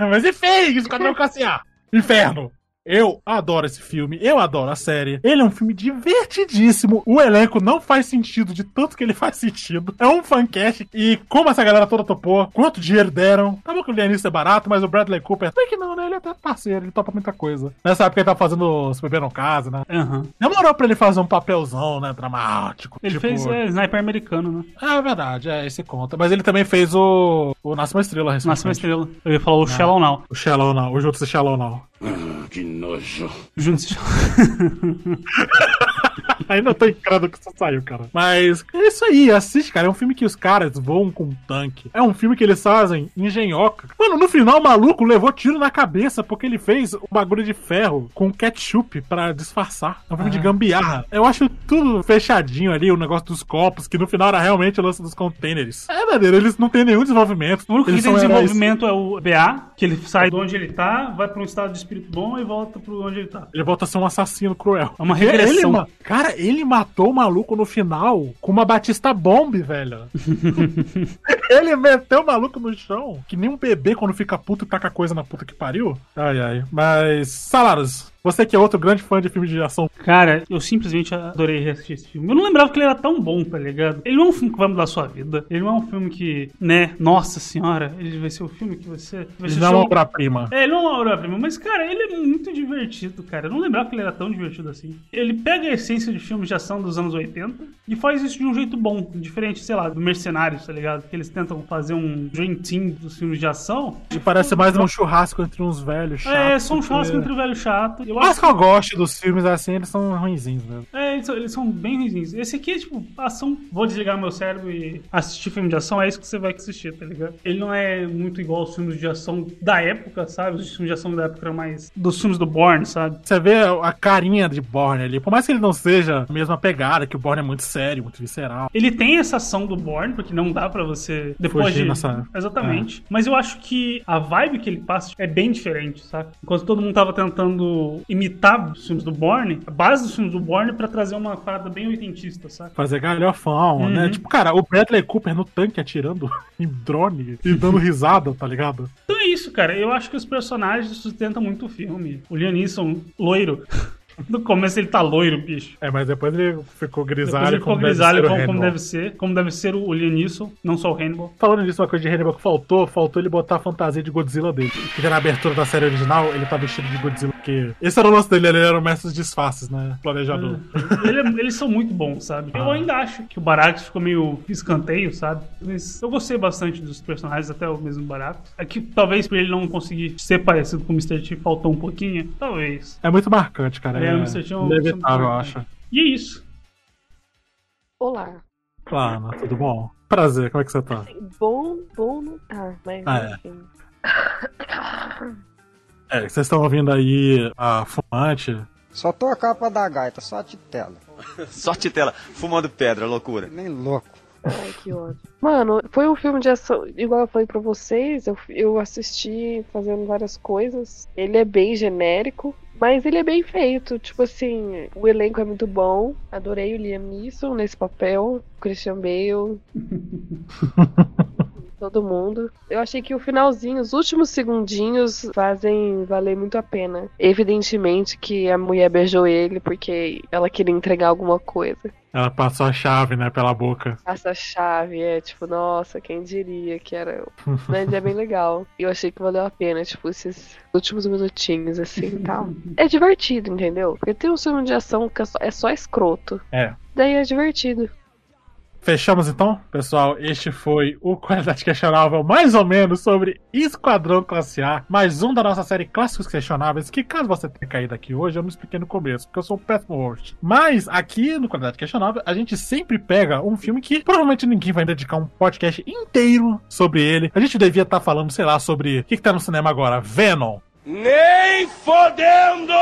Mas enfim, Esquadrão Classe A. Inferno. Eu adoro esse filme, eu adoro a série. Ele é um filme divertidíssimo. O elenco não faz sentido de tanto que ele faz sentido. É um fancast. E como essa galera toda topou, quanto dinheiro deram. Tá bom que o Lianisson é barato, mas o Bradley Cooper, bem que não, né? Ele é até parceiro, ele topa muita coisa. Nessa época ele tava fazendo Se Beber no Casa, né? Aham. Demorou pra ele fazer um papelzão, né? Dramático. Ele tipo- fez é, sniper americano, né? É verdade, é, esse conta. Mas ele também fez o. O Nasce uma Estrela recentemente. Nasce uma estrela. Eu ia falar o Shallow Now. O Shallow Now, o Jutsu Shallow Now. que nojo. Juntos. Ainda tô incrédulo que isso saiu, cara. Mas é isso aí, assiste, cara. É um filme que os caras voam com um tanque. É um filme que eles fazem engenhoca. Mano, no final o maluco levou tiro na cabeça porque ele fez o bagulho de ferro com ketchup pra disfarçar. É um filme de Ah. gambiarra. Eu acho tudo fechadinho ali, o negócio dos copos, que no final era realmente o lance dos containers. É, maneiro, eles não têm nenhum desenvolvimento. O único que tem desenvolvimento é o BA, que ele sai de onde ele tá, vai pra um estado de espírito bom e volta pro onde ele tá. Ele volta a ser um assassino cruel. É uma regressão. Ele, ma- cara, ele matou o maluco no final com uma Batista Bomb, velho. ele meteu o maluco no chão, que nem um bebê quando fica puto e taca coisa na puta que pariu. Ai, ai. Mas, Salaros, você que é outro grande fã de filmes de ação. Cara, eu simplesmente adorei reassistir esse filme. Eu não lembrava que ele era tão bom, tá ligado? Ele não é um filme que vai mudar a sua vida. Ele não é um filme que, né, nossa senhora, ele vai ser o filme que você. Vai Ele não é uma obra-prima. É, ele não é uma obra-prima, mas, cara, ele é muito divertido, cara. Eu não lembrava que ele era tão divertido assim. Ele pega a essência de filmes de ação dos anos 80 e faz isso de um jeito bom, diferente, sei lá, do Mercenários, tá ligado? Que eles tentam fazer um Dream Team dos filmes de ação. E parece mais um churrasco entre uns velhos chatos. É, só um churrasco entre o velho chato. Eu Mas acho que eu gosto dos filmes assim, eles são ruinzinhos mesmo. É, eles são, eles são bem ruins. Esse aqui é tipo, ação. Vou desligar meu cérebro e assistir filme de ação, é isso que você vai assistir, tá ligado? Ele não é muito igual aos filmes de ação da época, sabe? Os filmes de ação da época eram mais dos filmes do Bourne, sabe? Você vê a carinha de Borne ali, por mais que ele não seja a mesma pegada, que o Borne é muito sério, muito visceral. Ele tem essa ação do Bourne, porque não dá pra você depois Fugir de nessa- Exatamente. Mas eu acho que a vibe que ele passa é bem diferente, sabe? Enquanto todo mundo tava tentando imitar os filmes do Bourne, a base dos filmes do Bourne pra trazer uma parada bem oitentista, sabe? Fazer galhofão, Uhum. né? Tipo, cara, o Bradley Cooper no tanque atirando em drone e dando risada, tá ligado? Então é isso, cara. Eu acho que os personagens sustentam muito o filme. O Liam Neeson, loiro. No começo ele tá loiro, bicho. É, mas depois ele ficou grisalho, ele ficou como deve grisalho ser o como, como deve ser. Como deve ser o Liam Neeson, não só o Hannibal. Falando disso, uma coisa de Hannibal que faltou, faltou ele botar a fantasia de Godzilla dele. Porque na abertura da série original, ele tá vestido de Godzilla, porque esse era o lance dele, ele era o mestre dos disfarces, né? Planejador. Ele é- eles são muito bons, sabe? Eu ainda acho que o Barack ficou meio escanteio, sabe? Mas eu gostei bastante dos personagens, até o mesmo Barack. É que talvez por ele não conseguir ser parecido com o Mr. T faltou um pouquinho. Talvez. É muito marcante, cara. É, É, é um- inevitável, eu acho. E é isso. Olá. Claro, tudo bom? Prazer, como é que você tá? Bom, bom não tá, mas Ah, é. enfim. É, vocês estão ouvindo aí a fumante. Só tô a capa da gaita, só a titela. Só titela, fumando pedra, loucura. Nem louco. Ai, que ódio. Mano, foi um filme de ação, igual eu falei pra vocês, eu, eu assisti fazendo várias coisas. Ele é bem genérico, mas ele é bem feito. Tipo assim, o elenco é muito bom. Adorei o Liam Neeson nesse papel, o Christian Bale. Todo mundo. Eu achei que o finalzinho, os últimos segundinhos, fazem valer muito a pena. Evidentemente que a mulher beijou ele porque ela queria entregar alguma coisa. Ela passou a chave, né, pela boca. Essa chave é tipo, nossa, quem diria que era eu. Mas é bem legal. E eu achei que valeu a pena, tipo, esses últimos minutinhos assim e tal. É divertido, entendeu? Porque tem um filme de ação que é só, é só escroto. É. Daí é divertido. Fechamos então? Pessoal, este foi o Qualidade Questionável, mais ou menos, sobre Esquadrão Classe A. Mais um da nossa série Clássicos Questionáveis, que caso você tenha caído aqui hoje, eu não expliquei no começo, porque eu sou um péssimo host. Mas aqui no Qualidade Questionável, a gente sempre pega um filme que provavelmente ninguém vai dedicar um podcast inteiro sobre ele. A gente devia estar falando, sei lá, sobre o que, que tá no cinema agora? Venom. Nem fodendo!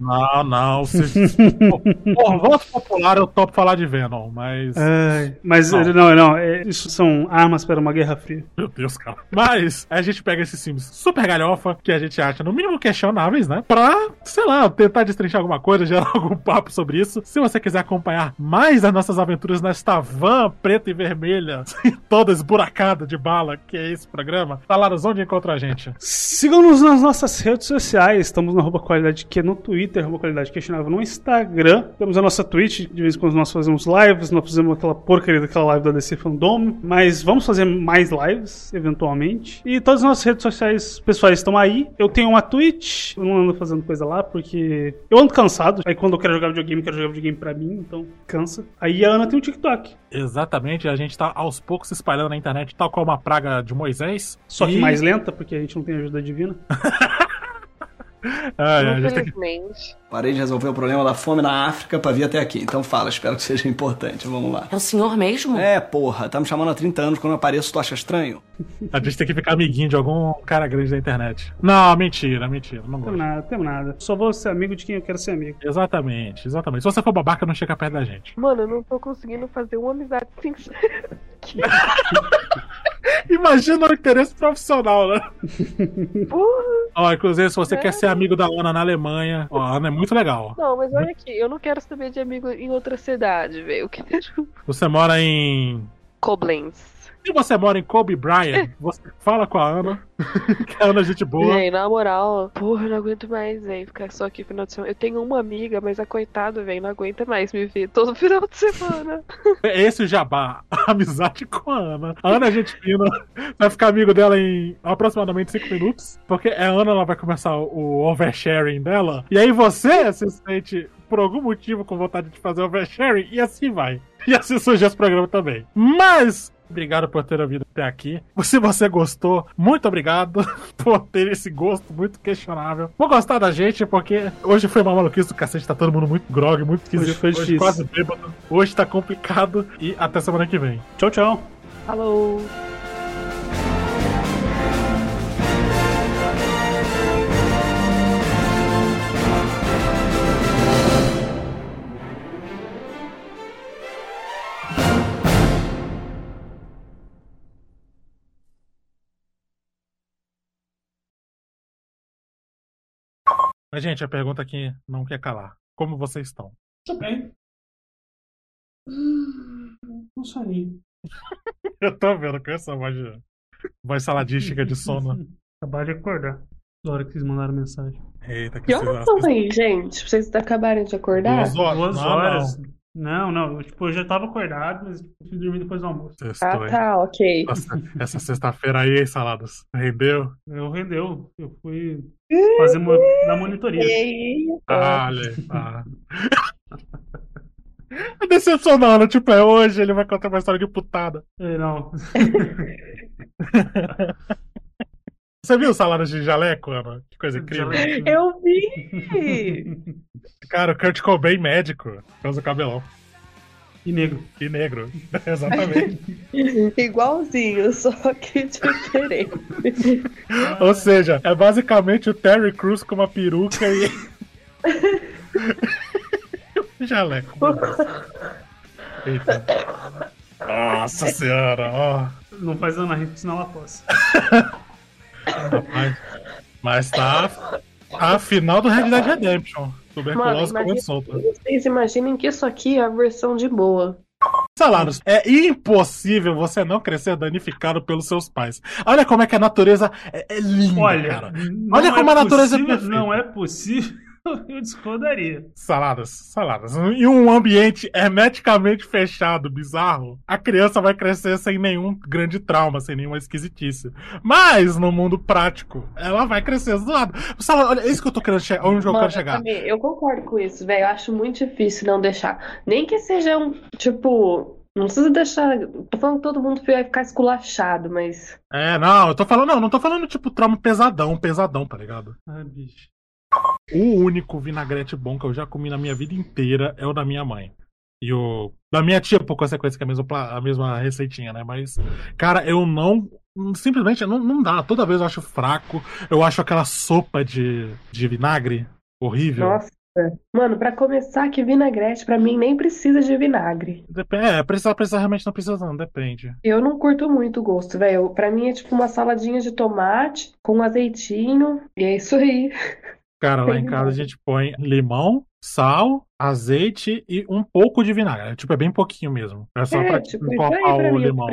Não, não. Se, por voto popular, eu topo falar de Venom, mas. Ai, mas Não. não, não, é- isso são armas para uma guerra fria. Meu Deus, cara. Mas a gente pega esses filmes super galhofa, que a gente acha no mínimo questionáveis, né? Pra, sei lá, tentar destrinchar alguma coisa, gerar algum papo sobre isso. Se você quiser acompanhar mais as nossas aventuras nesta van preta e vermelha, toda esburacada de bala, que é esse programa, Talaros, onde encontra a gente? Sigam-nos nas nossas redes sociais. Estamos no arroba qualidade que no Twitter, arroba qualidade questionável no Instagram. Temos a nossa Twitch, de vez em quando nós fazemos lives. Nós fizemos aquela porcaria daquela live da DC Fandom. Mas vamos fazer mais lives, eventualmente. E todas as nossas redes sociais pessoais estão aí. Eu tenho uma Twitch, eu não ando fazendo coisa lá porque eu ando cansado. Aí quando eu quero jogar videogame, eu quero jogar videogame pra mim, então cansa. Aí a Ana tem um TikTok. Exatamente, a gente tá aos poucos se espalhando na internet, tal qual uma praga de Moisés. Só que E- mais lenta, porque a gente não tem ajuda divina. Ah, Infelizmente. Parei de resolver o problema da fome na África pra vir até aqui. Então fala, espero que seja importante. Vamos lá. É o senhor mesmo? É, porra. Tá me chamando há 30 anos. Quando eu apareço, tu acha estranho? A gente tem que ficar amiguinho de algum cara grande da internet. Não, mentira, mentira. Não Não gosto. tem nada, tem nada. Só vou ser amigo de quem eu quero ser amigo. Exatamente, exatamente. Se você for babaca, não chega perto da gente. Mano, eu não tô conseguindo fazer uma amizade sincera. Imagina o interesse profissional, né? Porra. Ó, inclusive, se você quer ser amigo da Ana na Alemanha, ó, a Ana é muito legal. Não, mas olha aqui, eu não quero saber de amigo em outra cidade, velho. Eu quero Você mora em. Koblenz. Se você mora em Kobe Bryant, você fala com a Ana, que a Ana é gente boa. Véi, na moral, porra, eu não aguento mais, velho, ficar só aqui final de semana. Eu tenho uma amiga, mas a coitada, velho, não aguenta mais me ver todo final de semana. Esse é o jabá, amizade com a Ana. A Ana é gente fina, vai ficar amigo dela em aproximadamente 5 minutos, porque a Ana ela vai começar o oversharing dela, e aí você se sente, por algum motivo, com vontade de fazer oversharing, e assim vai. E assim surge esse programa também. Mas, obrigado por ter ouvido até aqui. Se você gostou, muito obrigado por ter esse gosto muito questionável. Por gostar da gente, porque hoje foi uma maluquice do cacete, tá todo mundo muito grog, muito esquisito. Hoje foi difícil. quase bêbado. Hoje tá complicado e até semana que vem. Tchau, tchau. Falou. Mas, gente, a pergunta aqui não quer calar. Como vocês estão? Tudo bem. Hum, Não sonhei. Eu tô vendo com essa voz, voz saladística de sono. Acabaram de acordar. Da hora que vocês mandaram mensagem. Eita, que Que horas são aí, gente? Pra Vocês acabarem de acordar? Duas horas. Duas Não, horas. Não, não. eu, tipo, eu já tava acordado, mas fui dormir depois do almoço. Sextou, Ah, tá, ok. Nossa, essa sexta-feira aí, hein, saladas? Rendeu? Eu rendeu. Eu fui fazer mo na monitoria. Ah, olha ah. É decepcionante, tipo, é hoje, ele vai contar uma história de putada. É, não. Você viu o salário de jaleco, Ana? Que coisa incrível. Eu vi! Cara, o Kurt Cobain médico, usa o cabelão. E negro. E negro, exatamente. Igualzinho, só que diferente. Ou seja, é basicamente o Terry Crews com uma peruca e. Jaleco. Eita. Nossa senhora, ó. Não faz Ana rir, senão ela tosse. Rapaz. Mas tá a final do Red Dead Redemption. Tuberculose comendo imagina, solta. vocês imaginem que isso aqui é a versão de boa. Salários, é impossível você não crescer danificado pelos seus pais. Olha como é que a natureza é, é linda, Olha, cara. Olha é como a natureza é possível, perfeita. Não é possível. Eu discordaria. Saladas, saladas. Em um ambiente hermeticamente fechado, bizarro, a criança vai crescer sem nenhum grande trauma, sem nenhuma esquisitice. Mas no mundo prático, ela vai crescer zoado. Salada, olha, é isso que eu tô querendo chegar. Onde eu Mano, quero chegar? também, eu concordo com isso, velho. Eu acho muito difícil não deixar. Nem que seja um, tipo, não precisa deixar. Tô falando que todo mundo vai ficar esculachado, mas. É, não, eu tô falando, não, não tô falando tipo trauma pesadão, pesadão, tá ligado? Ah, bicho. O único vinagrete bom que eu já comi na minha vida inteira é o da minha mãe. E o da minha tia, por consequência, que é a mesma, a mesma receitinha, né? Mas, cara, eu não. Simplesmente não, não dá. Toda vez eu acho fraco. Eu acho aquela sopa de, de vinagre horrível. Nossa, Mano, pra começar que vinagrete pra mim nem precisa de vinagre. É, precisar, precisar realmente não precisa, não, depende. Eu não curto muito o gosto, velho. Pra mim é tipo uma saladinha de tomate com azeitinho e é isso aí. Cara, lá em casa a vinagre. gente põe limão, sal, azeite e um pouco de vinagre. Tipo, é bem pouquinho mesmo. É só É, pra tipo, encorpar o mim é limão.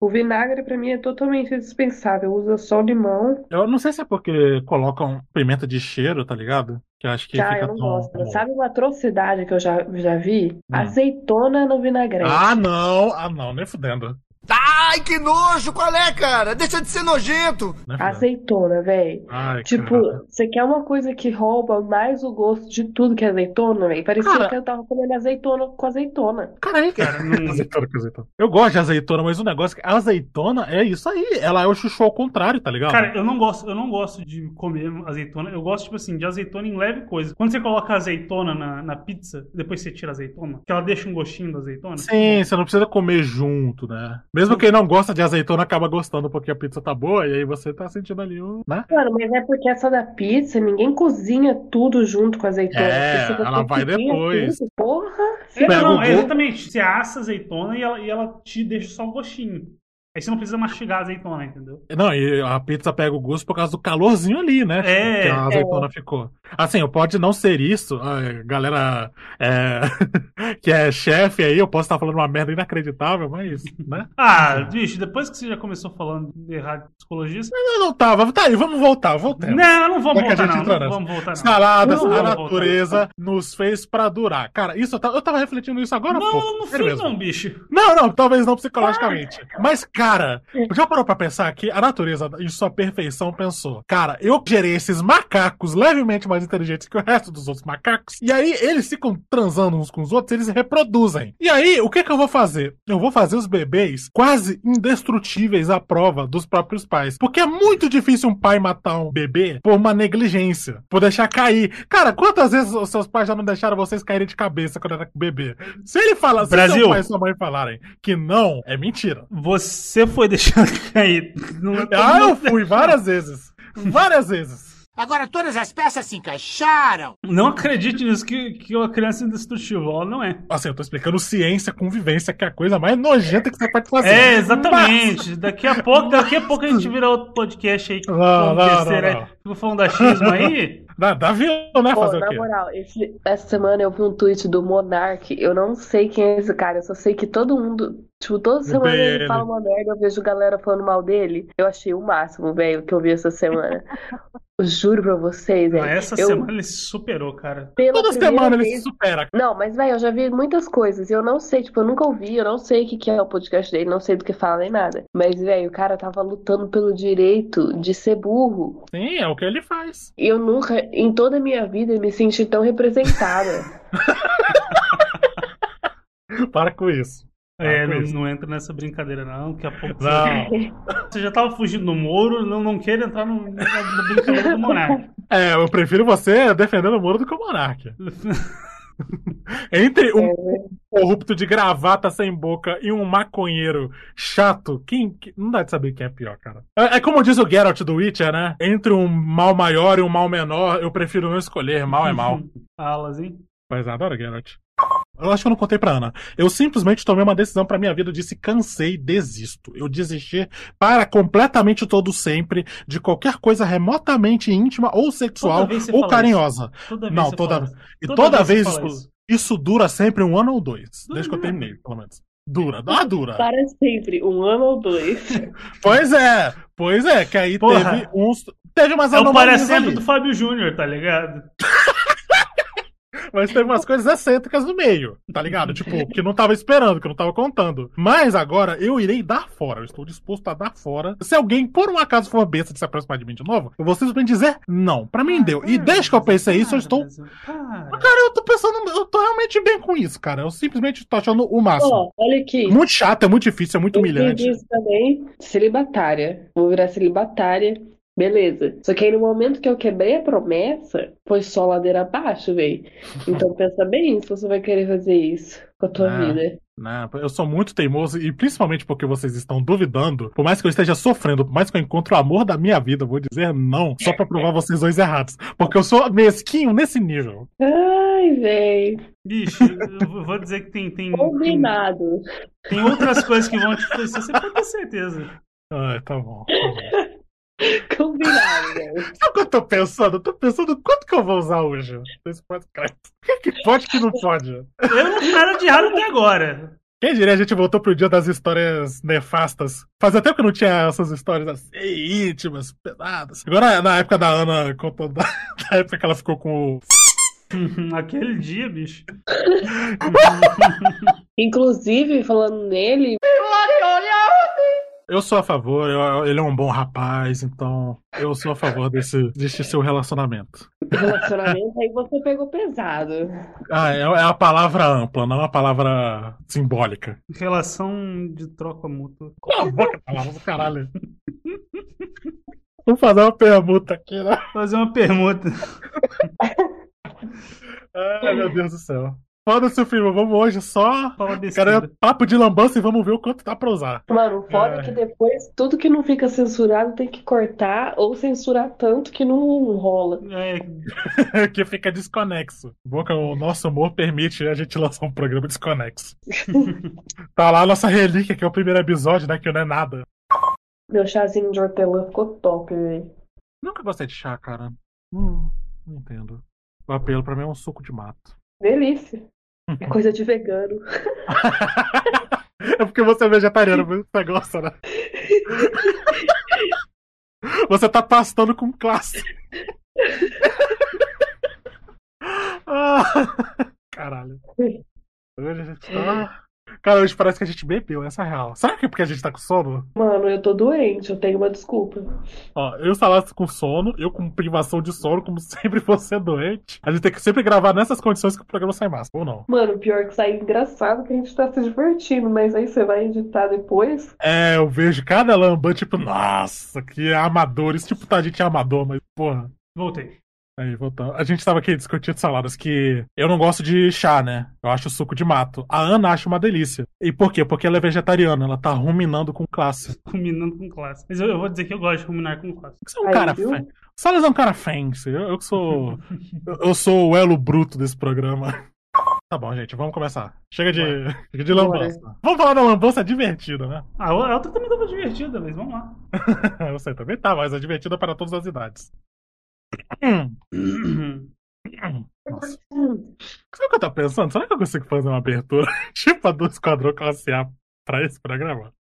O vinagre pra mim é totalmente dispensável. Usa só limão. Eu não sei se é porque colocam pimenta de cheiro, tá ligado? Que eu acho que Já, fica eu não tão. gosto. Sabe uma atrocidade que eu já, já vi? Hum. Azeitona no vinagrete. Ah, não! Ah, não, nem fudendo. Ai, que nojo! Qual é, cara? Deixa de ser nojento! Fudendo. Azeitona, velho. Ai, Tipo, cara. você quer uma coisa que rouba mais o gosto de tudo que é azeitona, velho? Parecia Cara- que eu tava comendo azeitona com azeitona. Cara, aí, cara. azeitona com azeitona. Eu gosto de azeitona, mas o negócio é que a azeitona é isso aí. Ela é o chuchu ao contrário, tá ligado? Cara, eu não gosto, eu não gosto de comer azeitona. Eu gosto, tipo assim, de azeitona em leve coisa. Quando você coloca azeitona na, na pizza, depois você tira a azeitona, que ela deixa um gostinho da azeitona. Sim, você não precisa comer junto, né? Mesmo quem não gosta de azeitona acaba gostando porque a pizza tá boa e aí você tá sentindo ali um, né? Mano, mas é porque essa da pizza, ninguém cozinha tudo junto com azeitona. É, ela vai depois. tudo, porra! É, não, o go- exatamente. Você assa a azeitona e ela, e ela te deixa só o gostinho. Aí você não precisa mastigar a azeitona, entendeu? Não, e a pizza pega o gosto por causa do calorzinho ali, né? É, que a azeitona ficou. Assim, pode não ser isso, a galera é, que é chefe aí, eu posso estar falando uma merda inacreditável, mas, né? Ah, bicho, depois que você já começou falando errado de psicologia, você... Eu não tava, tá aí, vamos voltar, voltemos. Não, não vamos a voltar, gente não. entrou Não nessa. vamos voltar, não. Saladas, Não a natureza nos fez pra durar. Cara, isso eu tava, eu tava refletindo isso agora Não, pouco. não fez mesmo. não, bicho. Não, não, talvez não psicologicamente. Mas, cara, já parou pra pensar que a natureza, em sua perfeição, pensou: cara, eu gerei esses macacos levemente mais inteligentes que o resto dos outros macacos, e aí eles ficam transando uns com os outros, eles reproduzem. E aí, o que que eu vou fazer? Eu vou fazer os bebês quase indestrutíveis à prova dos próprios pais. Porque é muito difícil um pai matar um bebê por uma negligência, por deixar cair. Cara, quantas vezes os seus pais já não deixaram vocês caírem de cabeça quando era bebê? Se ele fala, se Brasil. seu pai e sua mãe falarem que não, é mentira. Você foi deixando cair. Não, Ah, eu fui várias vezes. Várias vezes. Agora todas as peças se encaixaram! Não acredite nisso que, que uma criança indestrutível. Ela não é. Assim, eu tô explicando ciência, convivência, que é a coisa mais nojenta que você pode fazer. É, exatamente. Daqui a pouco, daqui a pouco a gente vira outro podcast aí. Não, não, besteira não, aí. Ficou falando da xismo aí. Dá, dá viu, né? Pô, Fazer o na quê? moral, esse- essa semana eu vi um tweet do Monark. Eu não sei quem é esse cara, eu só sei que todo mundo. Tipo, toda semana ele ele. fala uma merda, eu vejo galera falando mal dele. Eu achei o máximo, velho, que eu vi essa semana. Eu juro pra vocês, velho. Mas essa eu- semana ele se superou, cara. pela Toda semana ele vez- se supera. Não, mas, velho, eu já vi muitas coisas. e Eu não sei, tipo, eu nunca ouvi, eu não sei o que, que é o podcast dele, não sei do que fala nem nada. Mas, velho, o cara tava lutando pelo direito de ser burro. Sim, é o que ele faz. Eu nunca, em toda a minha vida, me senti tão representada. Para com isso. É, com não, isso. não entra nessa brincadeira, não. Daqui a pouco Não. você, você já tava fugindo do Moro, não, não queira entrar no, na, brincadeira do Monark. É, eu prefiro você defendendo o muro do que o monarca. Entre um corrupto de gravata sem boca e um maconheiro chato, quem, que- não dá de saber quem é pior, cara. É, é como diz o Geralt do Witcher, né? Entre um mal maior e um mal menor, eu prefiro não escolher. Mal é mal. Alas, hein? Mas adoro Geralt. Eu acho que eu não contei pra Ana. Eu simplesmente tomei uma decisão pra minha vida. Eu disse cansei, desisto. Eu desisti para completamente todo sempre de qualquer coisa remotamente íntima ou sexual ou carinhosa. Toda vez não, toda. E Toda toda, vez vez, isso, isso. dura sempre um ano ou dois. Desde que eu terminei, pelo menos. Dura, ah, dura. Para sempre, um ano ou dois. Pois é, pois é, que aí Porra. teve uns. Teve umas É o anomalias parecendo ali. do Fábio Júnior, tá ligado? Mas teve umas coisas excêntricas no meio, tá ligado? Tipo, que não tava esperando, que eu não tava contando. Mas agora eu irei dar fora. Eu estou disposto a dar fora. Se alguém, por um acaso, for uma besta de se aproximar de mim de novo, eu vou simplesmente dizer não. Pra mim deu. E desde que eu pensei isso, eu estou. Cara, eu tô pensando. Eu tô realmente bem com isso, cara. Eu simplesmente tô achando o máximo. Ó, olha aqui. Muito chato, é muito difícil, é muito Eu humilhante. isso também, celibatária. Vou virar celibatária. Beleza. Só que aí no momento que eu quebrei a promessa, foi só ladeira abaixo, velho. Então pensa bem se você vai querer fazer isso com a tua Ah. vida. Não, eu sou muito teimoso e principalmente porque vocês estão duvidando, por mais que eu esteja sofrendo, por mais que eu encontre o amor da minha vida, eu vou dizer não, só pra provar vocês dois errados. Porque eu sou mesquinho nesse nível. Ai, véi. Bicho, eu vou dizer que tem. tem, tem, Combinado. tem outras coisas que vão te influenciar, você pode ter certeza. Ai, tá bom. Tá bom. Sabe o que eu tô pensando? Eu tô pensando quanto que eu vou usar hoje. Esse podcast. O que, que pode que não pode? Eu não espero de errado até agora. Quem diria a gente voltou pro dia das histórias nefastas. Fazia tempo que não tinha essas histórias assim, íntimas, pesadas. Agora, na época da Ana, contando da, da época que ela ficou com o. Aquele dia, bicho. Inclusive, falando nele, Eu sou a favor, eu- ele é um bom rapaz, então eu sou a favor desse, desse seu relacionamento. relacionamento, aí você pegou pesado. Ah, é, é a palavra ampla, não a palavra simbólica. Relação de troca mútua. Cala a boca, palavra do caralho. Vamos fazer uma permuta aqui, né? Fazer uma permuta. Ai, meu Deus do céu. Foda-se o filme, vamos hoje só. Cara, é papo de lambança e vamos ver o quanto dá pra usar. Mano, foda É. que depois tudo que não fica censurado tem que cortar ou censurar tanto que não rola. É, que fica desconexo. Bom que o nosso humor permite a gente lançar um programa desconexo. tá lá a nossa relíquia, que é o primeiro episódio, né? Que não é nada. Meu chazinho de hortelã ficou top, velho. Nunca gostei de chá, cara. Hum, não entendo. O apelo pra mim é um suco de mato. Delícia. É coisa de vegano. É porque você é vegetariano, mas você gosta, né? Você tá pastando com classe. Ah, caralho. Hoje a gente tá... Cara, hoje parece que a gente bebeu, essa é a real. Sabe que é porque a gente tá com sono? Mano, eu tô doente, eu tenho uma desculpa. Ó, eu Salas com sono, eu com privação de sono, como sempre você doente. A gente tem que sempre gravar nessas condições que o programa sai massa, ou não? Mano, pior que sai engraçado que a gente tá se divertindo, mas aí você vai editar depois. É, eu vejo cada lambã, tipo, nossa, que amadores. Tipo, tá, a gente é amador, mas, porra. Voltei. Aí, voltando. A gente tava aqui discutindo saladas que eu não gosto de chá, né? Eu acho suco de mato. A Ana acha uma delícia. E por quê? Porque ela é vegetariana, ela tá ruminando com classe. Ruminando com classe. Mas eu, eu vou dizer que eu gosto de ruminar com classe. Você é um cara fancy. Salas é um cara fancy. Eu, eu que sou. eu, eu sou o elo bruto desse programa. Tá bom, gente, vamos começar. Chega de, chega de lambança. Vamos falar da lambança divertida, né? Ah, a outra também tava divertida, mas vamos lá. eu sei, também tá, mas é divertida para todas as idades. Nossa. Sabe o que eu tô pensando? Será que eu consigo fazer uma abertura tipo a do Esquadrão Classe A pra esse programa?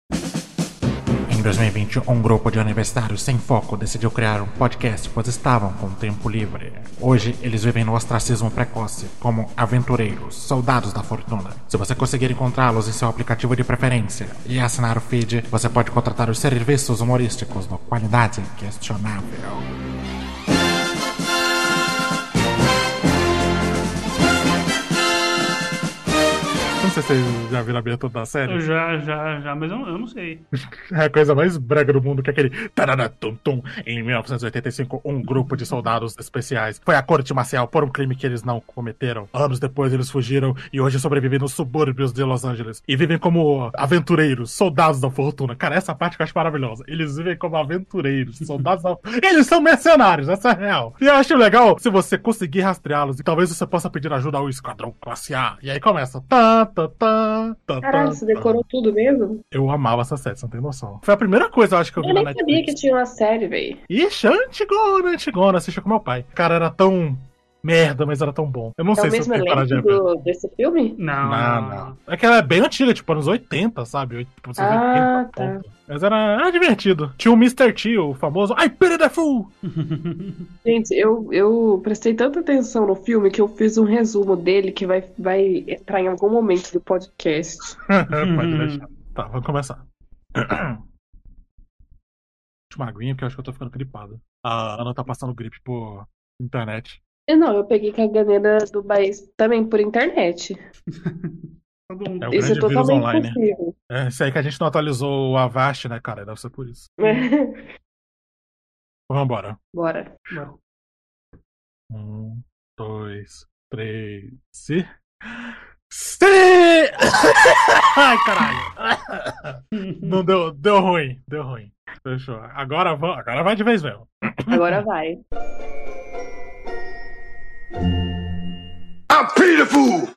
Em 2020, um grupo de universitários sem foco decidiu criar um podcast, pois estavam com tempo livre. Hoje, eles vivem no ostracismo precoce, como aventureiros, soldados da fortuna. Se você conseguir encontrá-los em seu aplicativo de preferência e assinar o feed, você pode contratar os serviços humorísticos de qualidade questionável. Não sei se vocês já viram a abertura da série. Eu já, já, já, mas eu, eu não sei. É a coisa mais brega do mundo, que é aquele tararatum-tum. Em 1985, um grupo de soldados especiais foi à corte marcial por um crime que eles não cometeram. Anos depois, eles fugiram e hoje sobrevivem nos subúrbios de Los Angeles. E vivem como aventureiros, soldados da fortuna. Cara, essa parte que eu acho maravilhosa. Eles vivem como aventureiros, soldados da Eles são mercenários, essa é real. E eu acho legal se você conseguir rastreá-los e talvez você possa pedir ajuda ao Esquadrão Classe A. E aí começa. Tá, tá, tá, tá, Caralho, tá, você decorou tudo mesmo? eu amava essa série, você não tem noção. Foi a primeira coisa, eu acho, que eu vi Eu na nem sabia Netflix. que tinha uma série, velho. Ixi, antigona, antigona, assistia com meu pai. Cara, era tão merda, mas era tão bom. Eu não É sei o se eu coragem de do, desse filme? Não, Não, não. É que ela é bem antiga, tipo, anos 80, sabe? Tipo, vocês Ah, 80, tá. ponto. Mas era, era divertido. Tinha o Mr. T, o famoso I pity the fool! Gente, eu, eu prestei tanta atenção no filme que eu fiz um resumo dele que vai, vai entrar em algum momento do podcast. Pode deixar. Tá, vamos começar. Deixa uma aguinha, porque eu acho que eu tô ficando gripado. A Ana tá passando gripe por internet. E não, eu peguei caganeira do país também por internet. Todo mundo. É o Isso é grande vírus totalmente online. possível. É, isso aí que a gente não atualizou o Avast, né, cara? Deve ser por isso. Vambora. Bora. Um, dois, três e. Sim! Ai, caralho. Não deu, deu ruim, deu ruim. Fechou. Agora, agora vai de vez mesmo. Agora vai. I'm pitiful!